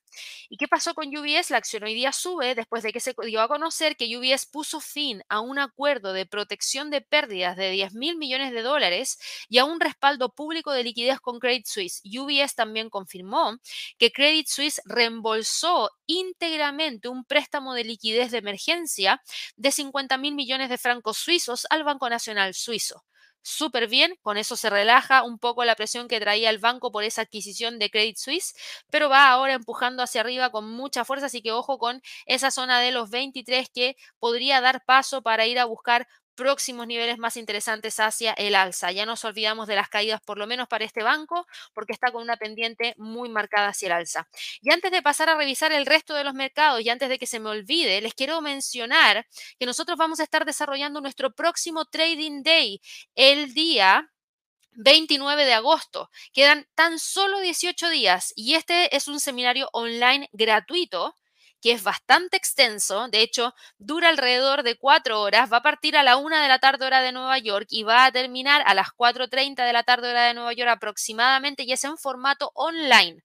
¿Y qué pasó con UBS? La acción hoy día sube después de que se dio a conocer que UBS puso fin a un acuerdo de protección de pérdidas de 10 mil millones de dólares y a un respaldo público de liquidez con Credit Suisse. UBS también confirmó que Credit Suisse reembolsó íntegramente un préstamo de liquidez de emergencia de 50 mil millones de francos suizos al Banco Nacional Suizo súper bien, con eso se relaja un poco la presión que traía el banco por esa adquisición de Credit Suisse, pero va ahora empujando hacia arriba con mucha fuerza, así que ojo con esa zona de los 23 que podría dar paso para ir a buscar próximos niveles más interesantes hacia el alza. Ya nos olvidamos de las caídas, por lo menos para este banco, porque está con una pendiente muy marcada hacia el alza. Y antes de pasar a revisar el resto de los mercados y antes de que se me olvide, les quiero mencionar que nosotros vamos a estar desarrollando nuestro próximo Trading Day el día 29 de agosto. Quedan tan solo 18 días y este es un seminario online gratuito que es bastante extenso, de hecho dura alrededor de cuatro horas, va a partir a la una de la tarde hora de Nueva York y va a terminar a las 4.30 de la tarde hora de Nueva York aproximadamente y es en formato online.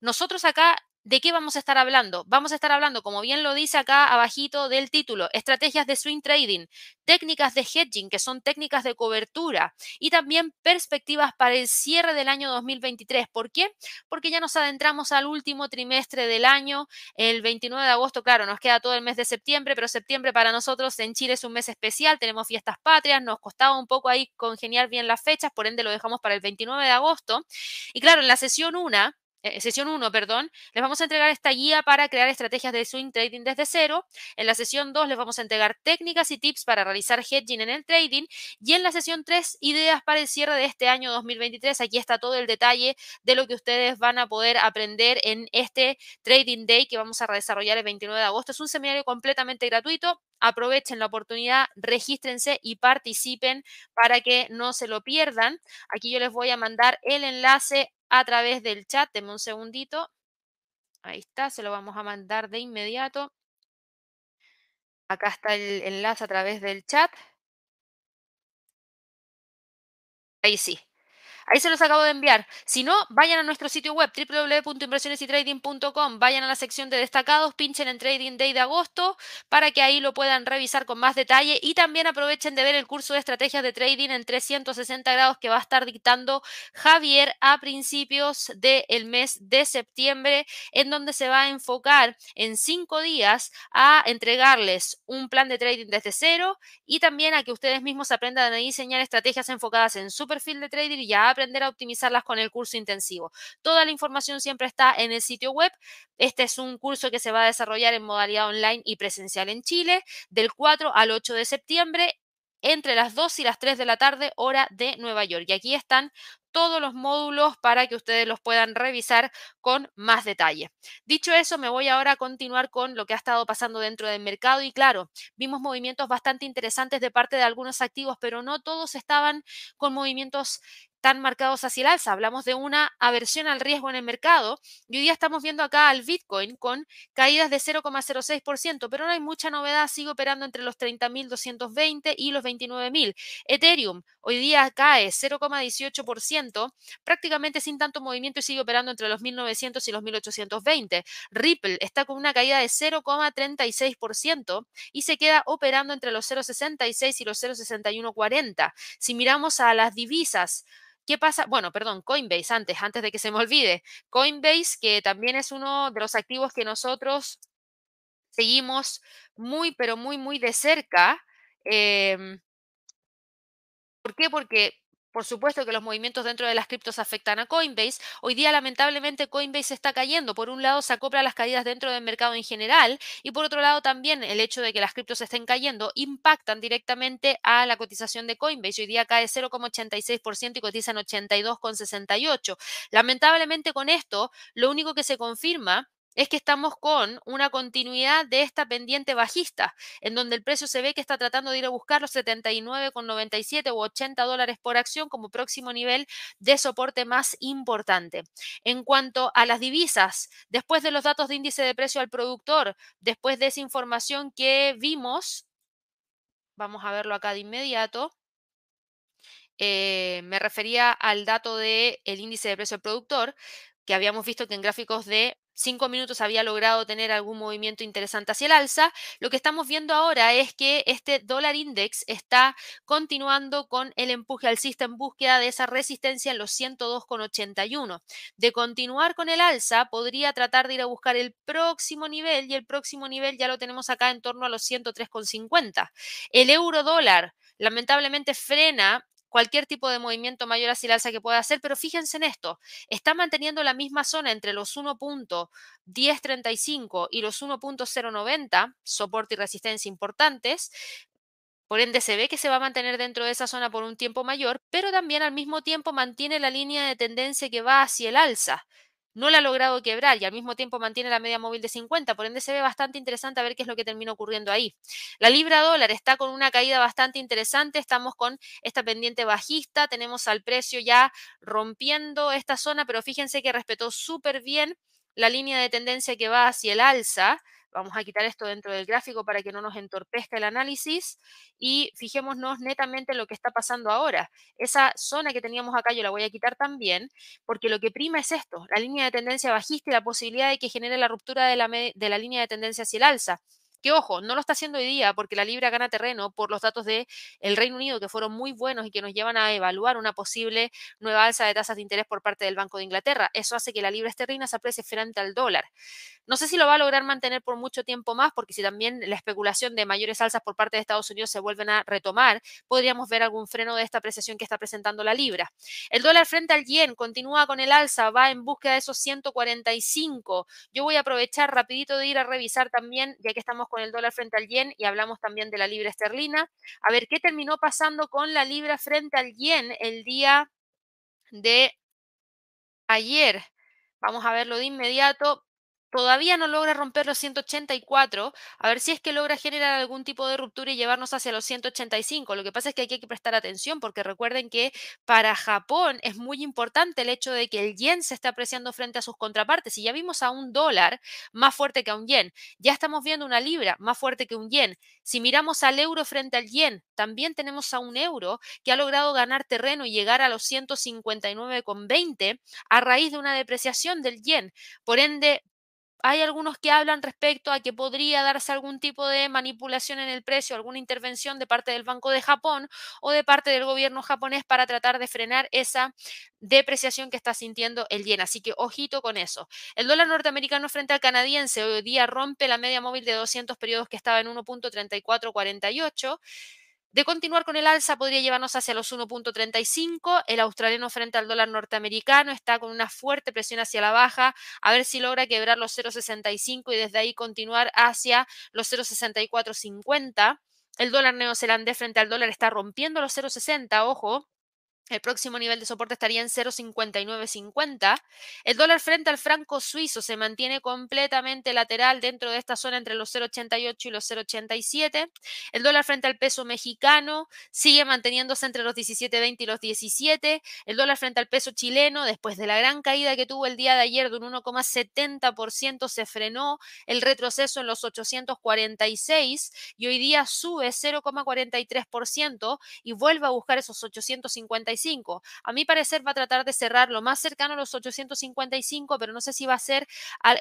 Nosotros acá ¿De qué vamos a estar hablando? Vamos a estar hablando, como bien lo dice acá abajito del título, estrategias de swing trading, técnicas de hedging, que son técnicas de cobertura, y también perspectivas para el cierre del año 2023. ¿Por qué? Porque ya nos adentramos al último trimestre del año, el 29 de agosto, claro, nos queda todo el mes de septiembre, pero septiembre para nosotros en Chile es un mes especial, tenemos fiestas patrias, nos costaba un poco ahí congeniar bien las fechas, por ende lo dejamos para el 29 de agosto. Y claro, en la sesión 1 eh, sesión 1, perdón, les vamos a entregar esta guía para crear estrategias de swing trading desde cero. En la sesión 2 les vamos a entregar técnicas y tips para realizar hedging en el trading. Y en la sesión 3, ideas para el cierre de este año 2023. Aquí está todo el detalle de lo que ustedes van a poder aprender en este Trading Day que vamos a desarrollar el 29 de agosto. Es un seminario completamente gratuito. Aprovechen la oportunidad, regístrense y participen para que no se lo pierdan. Aquí yo les voy a mandar el enlace a través del chat. Deme un segundito. Ahí está, se lo vamos a mandar de inmediato. Acá está el enlace a través del chat. Ahí sí. Ahí se los acabo de enviar. Si no, vayan a nuestro sitio web www.inversionesytrading.com, vayan a la sección de destacados, pinchen en Trading Day de agosto para que ahí lo puedan revisar con más detalle y también aprovechen de ver el curso de estrategias de trading en 360 grados que va a estar dictando Javier a principios del mes de septiembre, en donde se va a enfocar en cinco días a entregarles un plan de trading desde cero y también a que ustedes mismos aprendan a diseñar estrategias enfocadas en su perfil de trading y ya aprender a optimizarlas con el curso intensivo. Toda la información siempre está en el sitio web. Este es un curso que se va a desarrollar en modalidad online y presencial en Chile del 4 al 8 de septiembre entre las 2 y las 3 de la tarde hora de Nueva York. Y aquí están todos los módulos para que ustedes los puedan revisar con más detalle. Dicho eso, me voy ahora a continuar con lo que ha estado pasando dentro del mercado y claro, vimos movimientos bastante interesantes de parte de algunos activos, pero no todos estaban con movimientos tan marcados hacia el alza. Hablamos de una aversión al riesgo en el mercado y hoy día estamos viendo acá al Bitcoin con caídas de 0,06%, pero no hay mucha novedad, sigue operando entre los 30.220 y los 29.000. Ethereum hoy día cae 0,18%, prácticamente sin tanto movimiento y sigue operando entre los 1.900 y los 1.820. Ripple está con una caída de 0,36% y se queda operando entre los 0,66 y los 0,6140. Si miramos a las divisas, ¿Qué pasa? Bueno, perdón, Coinbase antes, antes de que se me olvide. Coinbase, que también es uno de los activos que nosotros seguimos muy, pero muy, muy de cerca. Em, ¿Por qué? Porque por supuesto que los movimientos dentro de las criptos afectan a Coinbase. Hoy día, lamentablemente, Coinbase está cayendo. Por un lado, se acopla las caídas dentro del mercado en general y por otro lado, también el hecho de que las criptos estén cayendo impactan directamente a la cotización de Coinbase. Hoy día cae 0,86% y cotiza en 82,68. Lamentablemente, con esto, lo único que se confirma es que estamos con una continuidad de esta pendiente bajista, en donde el precio se ve que está tratando de ir a buscar los 79,97 u 80 dólares por acción como próximo nivel de soporte más importante. En cuanto a las divisas, después de los datos de índice de precio al productor, después de esa información que vimos, vamos a verlo acá de inmediato. Eh, me refería al dato del el índice de precio al productor, que habíamos visto que en gráficos de cinco minutos había logrado tener algún movimiento interesante hacia el alza. Lo que estamos viendo ahora es que este dólar index está continuando con el empuje alcista en búsqueda de esa resistencia en los 102,81. De continuar con el alza, podría tratar de ir a buscar el próximo nivel y el próximo nivel ya lo tenemos acá en torno a los 103,50. El euro dólar lamentablemente frena cualquier tipo de movimiento mayor hacia el alza que pueda hacer, pero fíjense en esto, está manteniendo la misma zona entre los 1.1035 y los 1.090, soporte y resistencia importantes, por ende, se ve que se va a mantener dentro de esa zona por un tiempo mayor, pero también al mismo tiempo mantiene la línea de tendencia que va hacia el alza no la ha logrado quebrar y al mismo tiempo mantiene la media móvil de 50, por ende se ve bastante interesante a ver qué es lo que termina ocurriendo ahí. La libra dólar está con una caída bastante interesante, estamos con esta pendiente bajista, tenemos al precio ya rompiendo esta zona, pero fíjense que respetó súper bien la línea de tendencia que va hacia el alza, Vamos a quitar esto dentro del gráfico para que no nos entorpezca el análisis y fijémonos netamente en lo que está pasando ahora. Esa zona que teníamos acá yo la voy a quitar también porque lo que prima es esto, la línea de tendencia bajista y la posibilidad de que genere la ruptura de la, de la línea de tendencia hacia el alza. Que ojo, no lo está haciendo hoy día porque la libra gana terreno por los datos del el Reino Unido que fueron muy buenos y que nos llevan a evaluar una posible nueva alza de tasas de interés por parte del Banco de Inglaterra. Eso hace que la libra esterlina se aprecie frente al dólar. No sé si lo va a lograr mantener por mucho tiempo más, porque si también la especulación de mayores alzas por parte de Estados Unidos se vuelven a retomar, podríamos ver algún freno de esta apreciación que está presentando la libra. El dólar frente al yen continúa con el alza, va en búsqueda de esos 145. Yo voy a aprovechar rapidito de ir a revisar también, ya que estamos con el dólar frente al yen y hablamos también de la libra esterlina, a ver qué terminó pasando con la libra frente al yen el día de ayer. Vamos a verlo de inmediato todavía no logra romper los 184, a ver si es que logra generar algún tipo de ruptura y llevarnos hacia los 185. Lo que pasa es que hay que prestar atención porque recuerden que para Japón es muy importante el hecho de que el yen se esté apreciando frente a sus contrapartes. Y ya vimos a un dólar más fuerte que a un yen, ya estamos viendo una libra más fuerte que un yen. Si miramos al euro frente al yen, también tenemos a un euro que ha logrado ganar terreno y llegar a los 159,20 a raíz de una depreciación del yen. Por ende, hay algunos que hablan respecto a que podría darse algún tipo de manipulación en el precio, alguna intervención de parte del Banco de Japón o de parte del gobierno japonés para tratar de frenar esa depreciación que está sintiendo el yen. Así que ojito con eso. El dólar norteamericano frente al canadiense hoy día rompe la media móvil de 200 periodos que estaba en 1.3448. De continuar con el alza podría llevarnos hacia los 1.35. El australiano frente al dólar norteamericano está con una fuerte presión hacia la baja. A ver si logra quebrar los 0.65 y desde ahí continuar hacia los 0.6450. El dólar neozelandés frente al dólar está rompiendo los 0.60, ojo. El próximo nivel de soporte estaría en 0,5950. El dólar frente al franco suizo se mantiene completamente lateral dentro de esta zona entre los 0,88 y los 0,87. El dólar frente al peso mexicano sigue manteniéndose entre los 17,20 y los 17. El dólar frente al peso chileno, después de la gran caída que tuvo el día de ayer de un 1,70%, se frenó el retroceso en los 846 y hoy día sube 0,43% y vuelve a buscar esos 850 a mi parecer va a tratar de cerrar lo más cercano a los 855, pero no sé si va a ser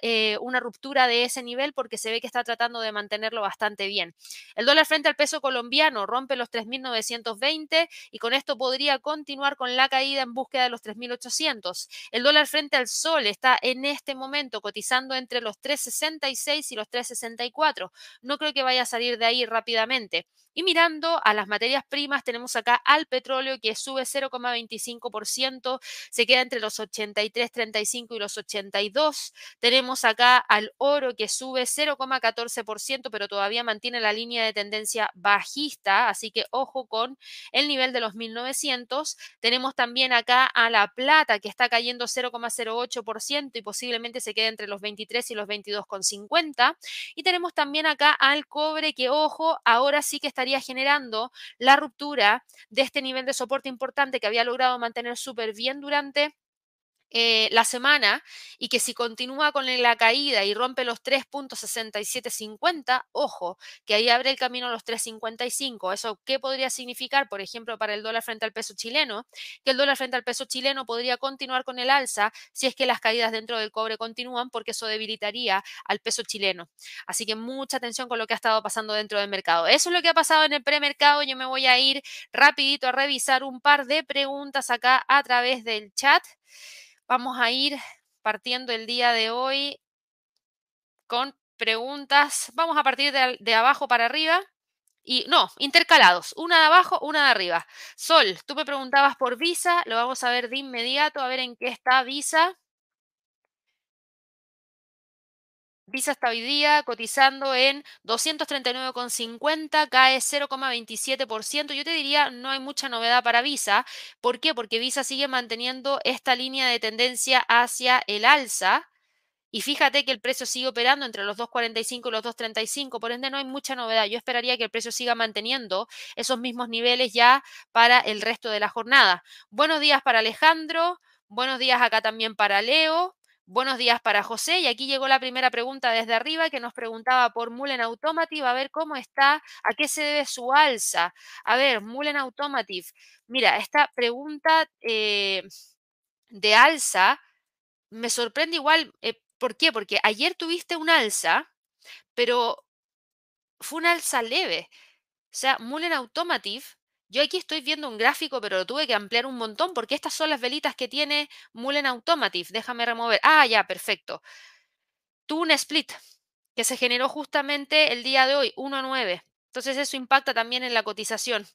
eh, una ruptura de ese nivel porque se ve que está tratando de mantenerlo bastante bien. El dólar frente al peso colombiano rompe los 3.920 y con esto podría continuar con la caída en búsqueda de los 3.800. El dólar frente al sol está en este momento cotizando entre los 3.66 y los 3.64. No creo que vaya a salir de ahí rápidamente. Y mirando a las materias primas, tenemos acá al petróleo que sube 0,25%, se queda entre los 83,35 y los 82. Tenemos acá al oro que sube 0,14%, pero todavía mantiene la línea de tendencia bajista, así que ojo con el nivel de los 1900. Tenemos también acá a la plata que está cayendo 0,08% y posiblemente se quede entre los 23 y los 22,50. Y tenemos también acá al cobre que, ojo, ahora sí que estaría generando la ruptura de este nivel de soporte importante que había logrado mantener súper bien durante eh, la semana y que si continúa con la caída y rompe los 3.6750, ojo, que ahí abre el camino a los 3.55. ¿Eso qué podría significar, por ejemplo, para el dólar frente al peso chileno? Que el dólar frente al peso chileno podría continuar con el alza si es que las caídas dentro del cobre continúan, porque eso debilitaría al peso chileno. Así que mucha atención con lo que ha estado pasando dentro del mercado. Eso es lo que ha pasado en el premercado. Yo me voy a ir rapidito a revisar un par de preguntas acá a través del chat. Vamos a ir partiendo el día de hoy con preguntas. Vamos a partir de, abajo para arriba. Y no, intercalados, una de abajo, una de arriba. Sol, tú me preguntabas por Visa, lo vamos a ver de inmediato, a ver en qué está Visa. Visa está hoy día cotizando en 239,50, cae 0,27%. Yo te diría, no hay mucha novedad para Visa. ¿Por qué? Porque Visa sigue manteniendo esta línea de tendencia hacia el alza. Y fíjate que el precio sigue operando entre los 2.45 y los 2.35, por ende no hay mucha novedad. Yo esperaría que el precio siga manteniendo esos mismos niveles ya para el resto de la jornada. Buenos días para Alejandro, buenos días acá también para Leo. Buenos días para José. Y aquí llegó la primera pregunta desde arriba que nos preguntaba por Mullen Automotive, a ver cómo está, a qué se debe su alza. A ver, Mullen Automotive. Mira, esta pregunta eh, de alza me sorprende igual. Eh, ¿Por qué? Porque ayer tuviste un alza, pero fue un alza leve. O sea, Mullen Automotive yo aquí estoy viendo un gráfico, pero lo tuve que ampliar un montón porque estas son las velitas que tiene Mullen Automotive. Déjame remover. Ah, ya, perfecto. Tuvo un split que se generó justamente el día de hoy, 1.9. Entonces eso impacta también en la cotización.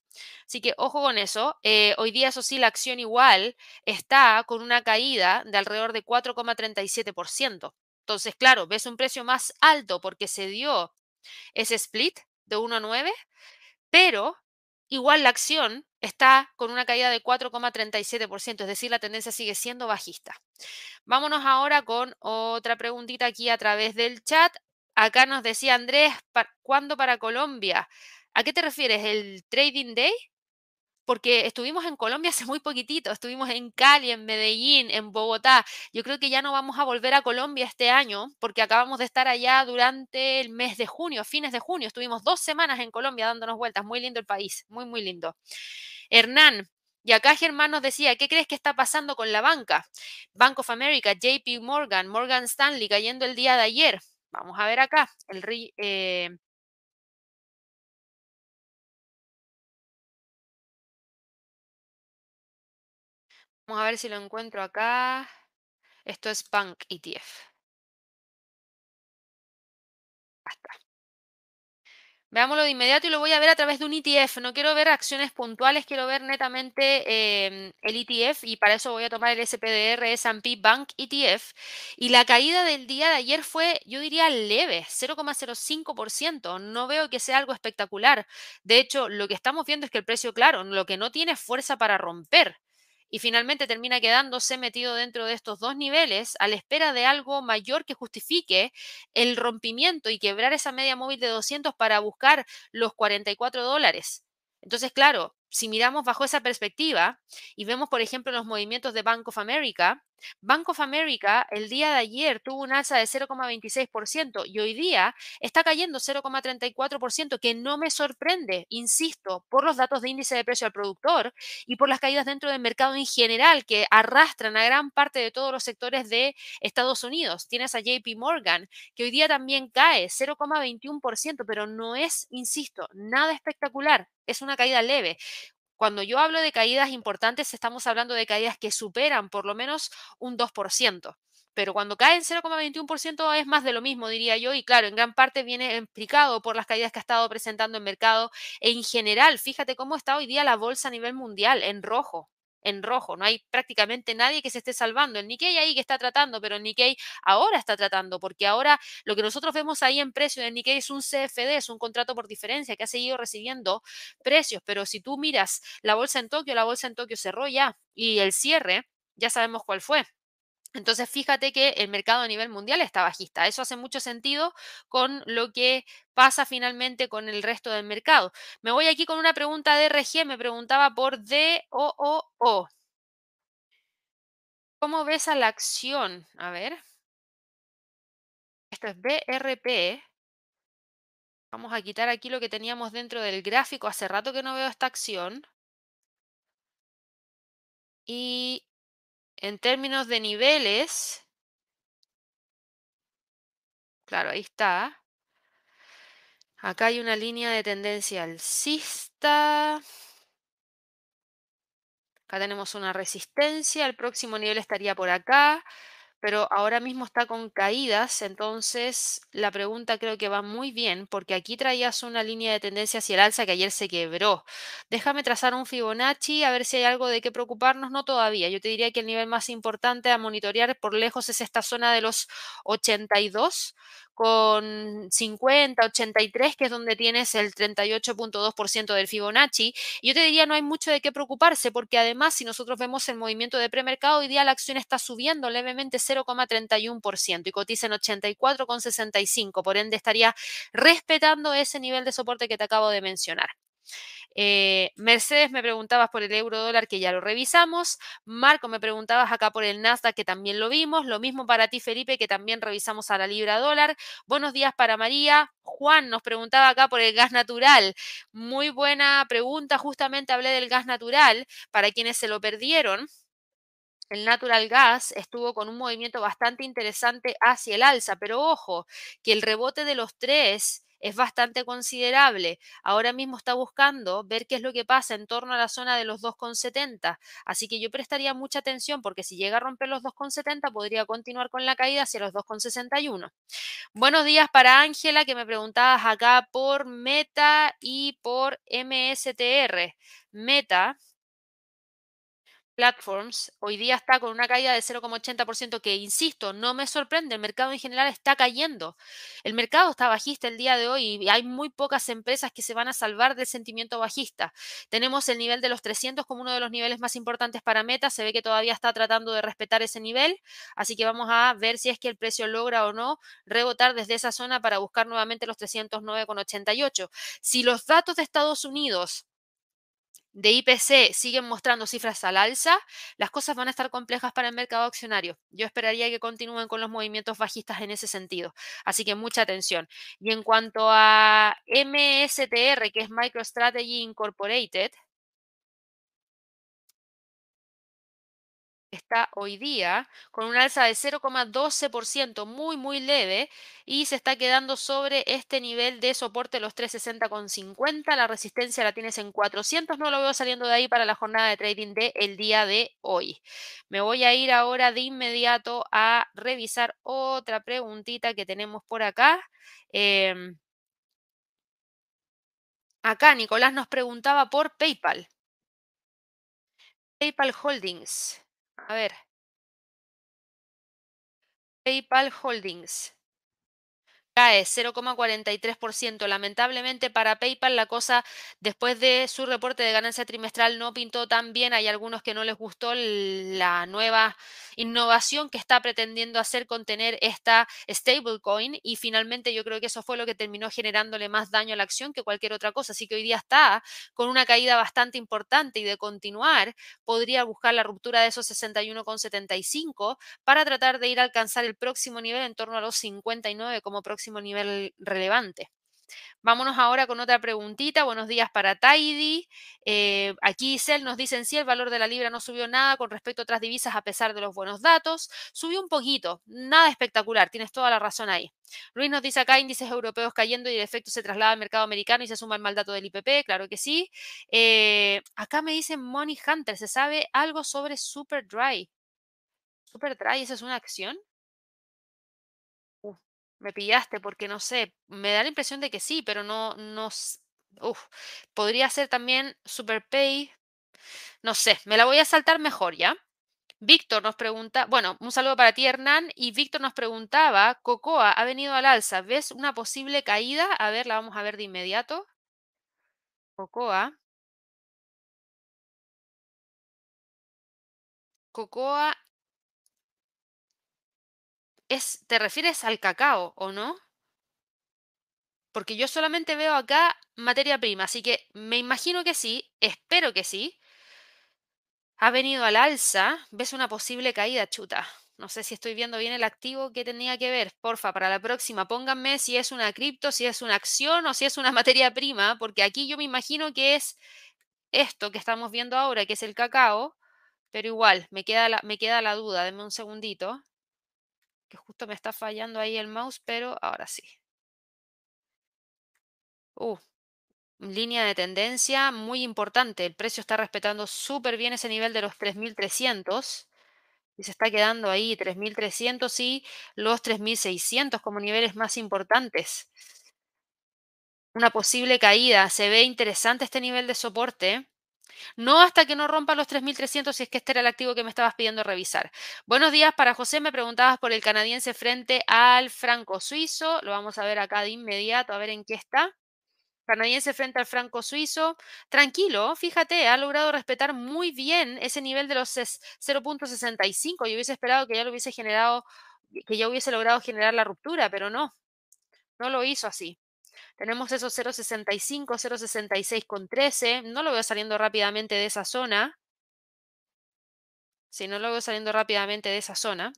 Así que ojo con eso. Eh, hoy día, eso sí, la acción igual está con una caída de alrededor de 4,37%. Entonces, claro, ves un precio más alto porque se dio ese split de 1 a 9, pero Igual la acción está con una caída de 4,37%, es decir, la tendencia sigue siendo bajista. Vámonos ahora con otra preguntita aquí a través del chat. Acá nos decía Andrés, ¿cuándo para Colombia? ¿A qué te refieres? ¿El trading day? Porque estuvimos en Colombia hace muy poquitito, estuvimos en Cali, en Medellín, en Bogotá. Yo creo que ya no vamos a volver a Colombia este año porque acabamos de estar allá durante el mes de junio, fines de junio. Estuvimos dos semanas en Colombia dándonos vueltas. Muy lindo el país, muy, muy lindo. Hernán, y acá Germán nos decía, ¿qué crees que está pasando con la banca? Bank of America, JP Morgan, Morgan Stanley cayendo el día de ayer. Vamos a ver acá, el, eh, Vamos a ver si lo encuentro acá. Esto es Bank ETF. Veámoslo de inmediato y lo voy a ver a través de un ETF. No quiero ver acciones puntuales, quiero ver netamente em, el ETF y para eso voy a tomar el SPDR S&P Bank ETF. Y la caída del día de ayer fue, yo diría, leve, 0,05%. No veo que sea algo espectacular. De hecho, lo que estamos viendo es que el precio, claro, lo que no tiene fuerza para romper y finalmente termina quedándose metido dentro de estos dos niveles a la espera de algo mayor que justifique el rompimiento y quebrar esa media móvil de 200 para buscar los 44 dólares. Entonces, claro, si miramos bajo esa perspectiva y vemos, por ejemplo, los movimientos de Bank of America, Bank of America el día de ayer tuvo un alza de 0,26% y hoy día está cayendo 0,34%, que no me sorprende, insisto, por los datos de índice de precio al productor y por las caídas dentro del mercado en general que arrastran a gran parte de todos los sectores de Estados Unidos. Tienes a JP Morgan, que hoy día también cae 0,21%, pero no es, insisto, nada espectacular, es una caída leve. Cuando yo hablo de caídas importantes, estamos hablando de caídas que superan por lo menos un 2%. Pero cuando cae en 0,21% es más de lo mismo, diría yo, y claro, en gran parte viene explicado por las caídas que ha estado presentando el mercado en general. Fíjate cómo está hoy día la bolsa a nivel mundial, en rojo en rojo. No hay prácticamente nadie que se esté salvando. El Nikkei ahí que está tratando, pero el Nikkei ahora está tratando, porque ahora lo que nosotros vemos ahí en precio del Nikkei es un CFD, es un contrato por diferencia que ha seguido recibiendo precios. Pero si tú miras la bolsa en Tokio, la bolsa en Tokio cerró ya y el cierre, ya sabemos cuál fue. Entonces, fíjate que el mercado a nivel mundial está bajista. Eso hace mucho sentido con lo que pasa finalmente con el resto del mercado. Me voy aquí con una pregunta de RG. Me preguntaba por DOOO. ¿Cómo ves a la acción? A ver. Esto es BRP. Vamos a quitar aquí lo que teníamos dentro del gráfico. Hace rato que no veo esta acción. Y en términos de niveles, claro, ahí está. Acá hay una línea de tendencia alcista. Acá tenemos una resistencia. El próximo nivel estaría por acá pero ahora mismo está con caídas, entonces la pregunta creo que va muy bien porque aquí traías una línea de tendencia hacia el alza que ayer se quebró. Déjame trazar un Fibonacci a ver si hay algo de qué preocuparnos, no todavía. Yo te diría que el nivel más importante a monitorear por lejos es esta zona de los 82 con 50, 83, que es donde tienes el 38.2% del Fibonacci. Y yo te diría, no hay mucho de qué preocuparse, porque además, si nosotros vemos el movimiento de premercado, hoy día la acción está subiendo levemente 0,31% y cotiza en 84,65, por ende estaría respetando ese nivel de soporte que te acabo de mencionar. Eh, Mercedes me preguntabas por el euro dólar, que ya lo revisamos. Marco me preguntabas acá por el Nasdaq, que también lo vimos. Lo mismo para ti, Felipe, que también revisamos a la libra dólar. Buenos días para María. Juan nos preguntaba acá por el gas natural. Muy buena pregunta. Justamente hablé del gas natural para quienes se lo perdieron el natural gas estuvo con un movimiento bastante interesante hacia el alza, pero ojo, que el rebote de los tres es bastante considerable. Ahora mismo está buscando ver qué es lo que pasa en torno a la zona de los 2,70. Así que yo prestaría mucha atención porque si llega a romper los 2,70 podría continuar con la caída hacia los 2,61. Buenos días para Ángela que me preguntabas acá por Meta y por MSTR. Meta Platforms hoy día está con una caída de 0,80% que, insisto, no me sorprende, el mercado en general está cayendo. El mercado está bajista el día de hoy y hay muy pocas empresas que se van a salvar del sentimiento bajista. Tenemos el nivel de los 300 como uno de los niveles más importantes para Meta, se ve que todavía está tratando de respetar ese nivel, así que vamos a ver si es que el precio logra o no rebotar desde esa zona para buscar nuevamente los 309,88. Si los datos de Estados Unidos de IPC siguen mostrando cifras al alza, las cosas van a estar complejas para el mercado accionario. Yo esperaría que continúen con los movimientos bajistas en ese sentido. Así que mucha atención. Y en cuanto a MSTR, que es MicroStrategy Incorporated, está hoy día con un alza de 0,12%, muy, muy leve, y se está quedando sobre este nivel de soporte, los 360,50. La resistencia la tienes en 400, no lo veo saliendo de ahí para la jornada de trading de el día de hoy. Me voy a ir ahora de inmediato a revisar otra preguntita que tenemos por acá. Em, acá Nicolás nos preguntaba por PayPal. PayPal Holdings. A ver. PayPal Holdings. Cae 0,43%. Lamentablemente para PayPal la cosa después de su reporte de ganancia trimestral no pintó tan bien. Hay algunos que no les gustó la nueva innovación que está pretendiendo hacer contener esta stablecoin y finalmente yo creo que eso fue lo que terminó generándole más daño a la acción que cualquier otra cosa. Así que hoy día está con una caída bastante importante y de continuar podría buscar la ruptura de esos 61,75 para tratar de ir a alcanzar el próximo nivel en torno a los 59 como próximo nivel relevante. Vámonos ahora con otra preguntita. Buenos días para Tidy. Eh, aquí Cell nos dicen si el valor de la libra no subió nada con respecto a otras divisas a pesar de los buenos datos. Subió un poquito, nada espectacular, tienes toda la razón ahí. Luis nos dice acá índices europeos cayendo y el efecto se traslada al mercado americano y se suma el mal dato del IPP, claro que sí. Eh, acá me dicen Money Hunter, ¿se sabe algo sobre Super Dry? Super Dry, ¿esa es una acción? Me pillaste porque no sé, me da la impresión de que sí, pero no, no, uf, podría ser también SuperPay, no sé, me la voy a saltar mejor, ¿ya? Víctor nos pregunta, bueno, un saludo para ti Hernán, y Víctor nos preguntaba, Cocoa ha venido al alza, ¿ves una posible caída? A ver, la vamos a ver de inmediato. Cocoa. Cocoa es, ¿te refieres al cacao o no? Porque yo solamente veo acá materia prima, así que me imagino que sí, espero que sí. Ha venido al alza, ves una posible caída, chuta. No sé si estoy viendo bien el activo que tenía que ver. Porfa, para la próxima pónganme si es una cripto, si es una acción o si es una materia prima, porque aquí yo me imagino que es esto que estamos viendo ahora, que es el cacao, pero igual, me queda la, me queda la duda. Denme un segundito que justo me está fallando ahí el mouse, pero ahora sí. Uh, línea de tendencia muy importante. El precio está respetando súper bien ese nivel de los 3.300 y se está quedando ahí 3.300 y los 3.600 como niveles más importantes. Una posible caída. Se ve interesante este nivel de soporte. No hasta que no rompa los 3.300 si es que este era el activo que me estabas pidiendo revisar. Buenos días para José. Me preguntabas por el canadiense frente al franco suizo. Lo vamos a ver acá de inmediato, a ver en qué está. Canadiense frente al franco suizo. Tranquilo, fíjate, ha logrado respetar muy bien ese nivel de los 0.65. Yo hubiese esperado que ya lo hubiese generado, que ya hubiese logrado generar la ruptura, pero no, no lo hizo así. Tenemos esos 0.65, 0.66 con 13. No lo veo saliendo rápidamente de esa zona. Si no lo veo saliendo rápidamente de esa zona.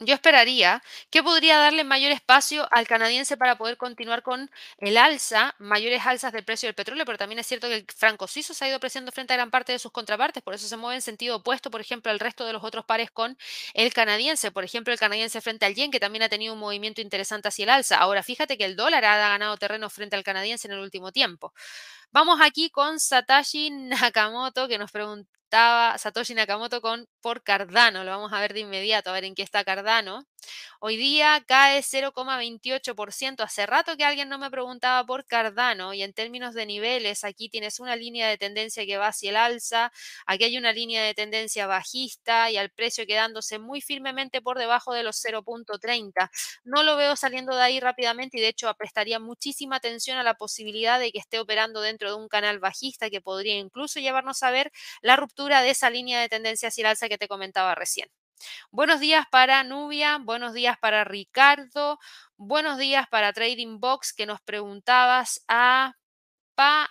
Yo esperaría que podría darle mayor espacio al canadiense para poder continuar con el alza, mayores alzas del precio del petróleo, pero también es cierto que el franco suizo se ha ido apreciando frente a gran parte de sus contrapartes, por eso se mueve en sentido opuesto, por ejemplo, al resto de los otros pares con el canadiense, por ejemplo, el canadiense frente al yen, que también ha tenido un movimiento interesante hacia el alza. Ahora, fíjate que el dólar ha ganado terreno frente al canadiense en el último tiempo. Vamos aquí con Satoshi Nakamoto, que nos pregunta estaba Satoshi Nakamoto con por Cardano. Lo vamos a ver de inmediato, a ver en qué está Cardano. Hoy día cae 0,28%. Hace rato que alguien no me preguntaba por Cardano y en términos de niveles, aquí tienes una línea de tendencia que va hacia el alza, aquí hay una línea de tendencia bajista y al precio quedándose muy firmemente por debajo de los 0.30. No lo veo saliendo de ahí rápidamente y de hecho prestaría muchísima atención a la posibilidad de que esté operando dentro de un canal bajista que podría incluso llevarnos a ver la ruptura de esa línea de tendencia hacia el alza que te comentaba recién. Buenos días para Nubia, buenos días para Ricardo, buenos días para Trading Box que nos preguntabas a PANW,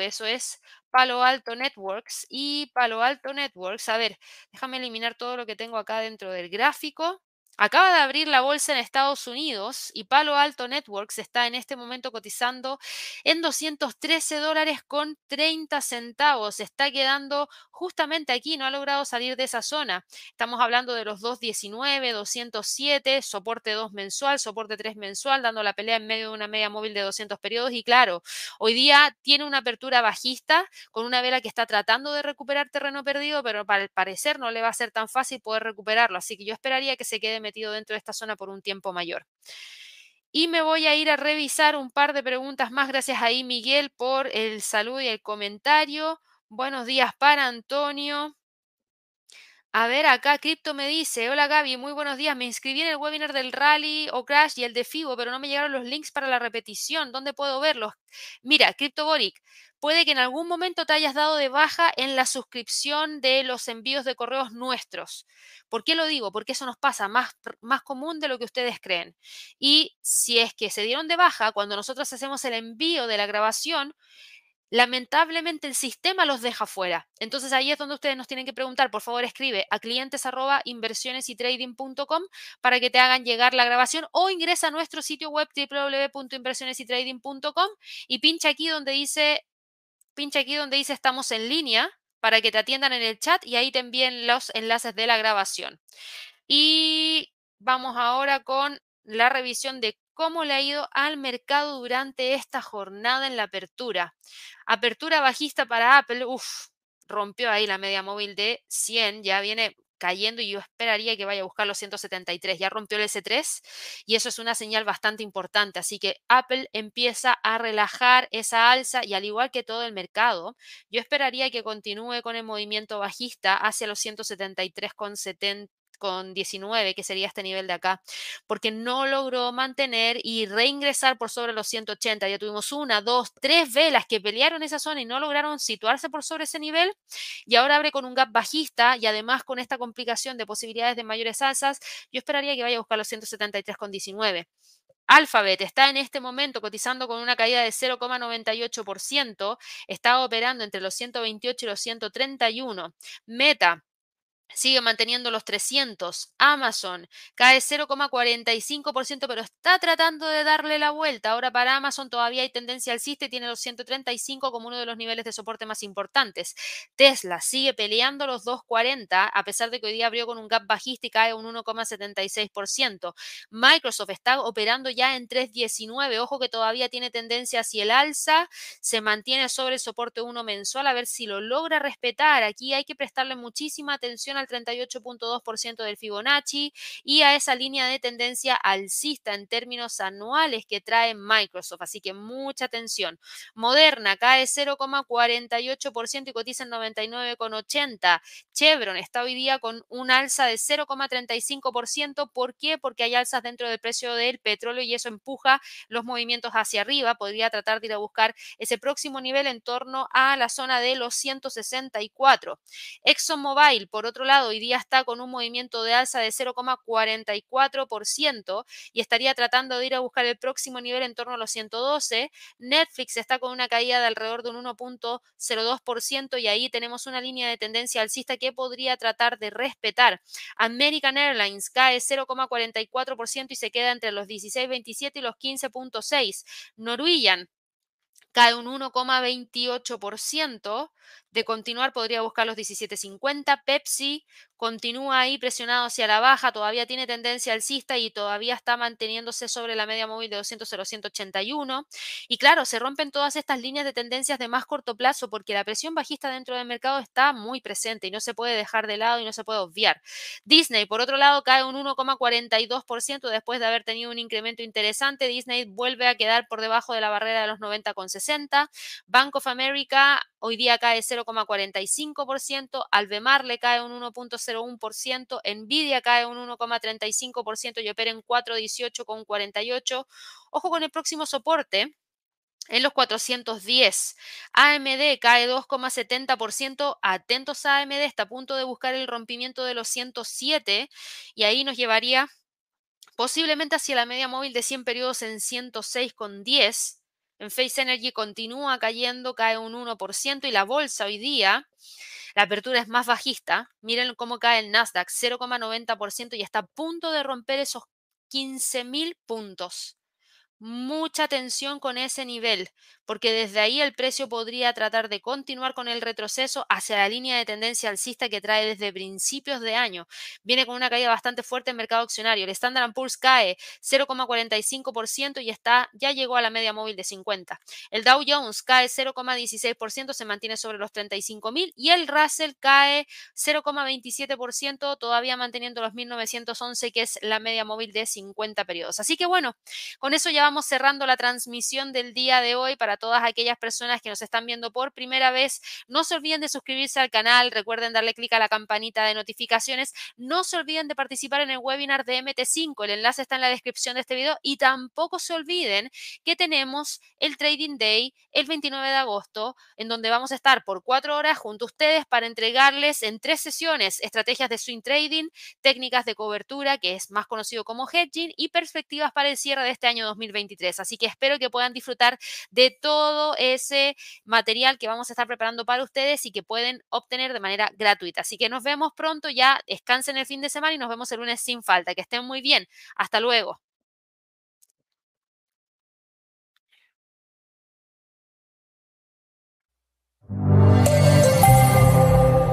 eso es Palo Alto Networks y Palo Alto Networks. A ver, déjame eliminar todo lo que tengo acá dentro del gráfico. Acaba de abrir la bolsa en Estados Unidos y Palo Alto Networks está en este momento cotizando en 213 dólares con 30 centavos. Está quedando justamente aquí, no ha logrado salir de esa zona. Estamos hablando de los 219, 207, soporte 2 mensual, soporte 3 mensual, dando la pelea en medio de una media móvil de 200 periodos. Y claro, hoy día tiene una apertura bajista con una vela que está tratando de recuperar terreno perdido, pero para el parecer no le va a ser tan fácil poder recuperarlo. Así que yo esperaría que se quede metido dentro de esta zona por un tiempo mayor. Y me voy a ir a revisar un par de preguntas más. Gracias ahí, Miguel, por el saludo y el comentario. Buenos días para Antonio. A ver, acá Crypto me dice, hola Gaby, muy buenos días, me inscribí en el webinar del Rally o Crash y el de FIBO, pero no me llegaron los links para la repetición, ¿dónde puedo verlos? Mira, CryptoBoric, puede que en algún momento te hayas dado de baja en la suscripción de los envíos de correos nuestros. ¿Por qué lo digo? Porque eso nos pasa más, más común de lo que ustedes creen. Y si es que se dieron de baja, cuando nosotros hacemos el envío de la grabación, lamentablemente el sistema los deja fuera. Entonces ahí es donde ustedes nos tienen que preguntar, por favor escribe a clientes y trading.com para que te hagan llegar la grabación o ingresa a nuestro sitio web www.inversionesytrading.com y pincha aquí donde dice pincha aquí donde dice estamos en línea para que te atiendan en el chat y ahí te envíen los enlaces de la grabación. Y vamos ahora con la revisión de cómo le ha ido al mercado durante esta jornada en la apertura. Apertura bajista para Apple, uff, rompió ahí la media móvil de 100, ya viene cayendo y yo esperaría que vaya a buscar los 173. Ya rompió el S3 y eso es una señal bastante importante. Así que Apple empieza a relajar esa alza y al igual que todo el mercado, yo esperaría que continúe con el movimiento bajista hacia los 173,70 con 19, que sería este nivel de acá, porque no logró mantener y reingresar por sobre los 180. Ya tuvimos una, dos, tres velas que pelearon esa zona y no lograron situarse por sobre ese nivel y ahora abre con un gap bajista y además con esta complicación de posibilidades de mayores alzas, yo esperaría que vaya a buscar los 173,19. Alphabet está en este momento cotizando con una caída de 0,98%, está operando entre los 128 y los 131. Meta sigue manteniendo los 300. Amazon cae 0,45%, pero está tratando de darle la vuelta. Ahora para Amazon todavía hay tendencia alcista y tiene los 135 como uno de los niveles de soporte más importantes. Tesla sigue peleando los 2,40 a pesar de que hoy día abrió con un gap bajista y cae un 1,76%. Microsoft está operando ya en 3,19. Ojo que todavía tiene tendencia hacia el alza. Se mantiene sobre el soporte 1 mensual a ver si lo logra respetar. Aquí hay que prestarle muchísima atención al 38.2% del Fibonacci y a esa línea de tendencia alcista en términos anuales que trae Microsoft. Así que mucha atención. Moderna cae 0,48% y cotiza en 99,80. Chevron está hoy día con un alza de 0,35%. ¿Por qué? Porque hay alzas dentro del precio del petróleo y eso empuja los movimientos hacia arriba. Podría tratar de ir a buscar ese próximo nivel en torno a la zona de los 164. ExxonMobil, por otro lado, hoy día está con un movimiento de alza de 0,44% y estaría tratando de ir a buscar el próximo nivel en torno a los 112. Netflix está con una caída de alrededor de un 1.02% y ahí tenemos una línea de tendencia alcista que podría tratar de respetar. American Airlines cae 0,44% y se queda entre los 16.27 y los 15.6. Norwegian cae un 1,28%. De continuar podría buscar los 17.50. Pepsi continúa ahí presionado hacia la baja, todavía tiene tendencia alcista y todavía está manteniéndose sobre la media móvil de 200 181. Y claro, se rompen todas estas líneas de tendencias de más corto plazo porque la presión bajista dentro del mercado está muy presente y no se puede dejar de lado y no se puede obviar. Disney, por otro lado, cae un 1,42% después de haber tenido un incremento interesante. Disney vuelve a quedar por debajo de la barrera de los 90,60. Bank of America hoy día cae 0,45%. Alvemar le cae un 1.0 0,1%, Nvidia cae un 1,35% y opera en 418,48. Ojo con el próximo soporte, en los 410. AMD cae 2,70%. Atentos a AMD, está a punto de buscar el rompimiento de los 107 y ahí nos llevaría posiblemente hacia la media móvil de 100 periodos en 106,10. En Face Energy continúa cayendo, cae un 1% y la bolsa hoy día la apertura es más bajista. Miren cómo cae el Nasdaq, 0,90% y está a punto de romper esos 15.000 puntos mucha atención con ese nivel, porque desde ahí el precio podría tratar de continuar con el retroceso hacia la línea de tendencia alcista que trae desde principios de año. Viene con una caída bastante fuerte en mercado accionario. El Standard Poor's cae 0,45% y está ya llegó a la media móvil de 50. El Dow Jones cae 0,16%, se mantiene sobre los 35.000 y el Russell cae 0,27%, todavía manteniendo los 1911 que es la media móvil de 50 periodos. Así que bueno, con eso ya vamos cerrando la transmisión del día de hoy para todas aquellas personas que nos están viendo por primera vez. No se olviden de suscribirse al canal, recuerden darle clic a la campanita de notificaciones, no se olviden de participar en el webinar de MT5, el enlace está en la descripción de este video. Y tampoco se olviden que tenemos el Trading Day el 29 de agosto, en donde vamos a estar por cuatro horas junto a ustedes para entregarles en tres sesiones estrategias de swing trading, técnicas de cobertura, que es más conocido como hedging, y perspectivas para el cierre de este año 2023. Así que espero que puedan disfrutar de todo ese material que vamos a estar preparando para ustedes y que pueden obtener de manera gratuita. Así que nos vemos pronto, ya descansen el fin de semana y nos vemos el lunes sin falta. Que estén muy bien. Hasta luego.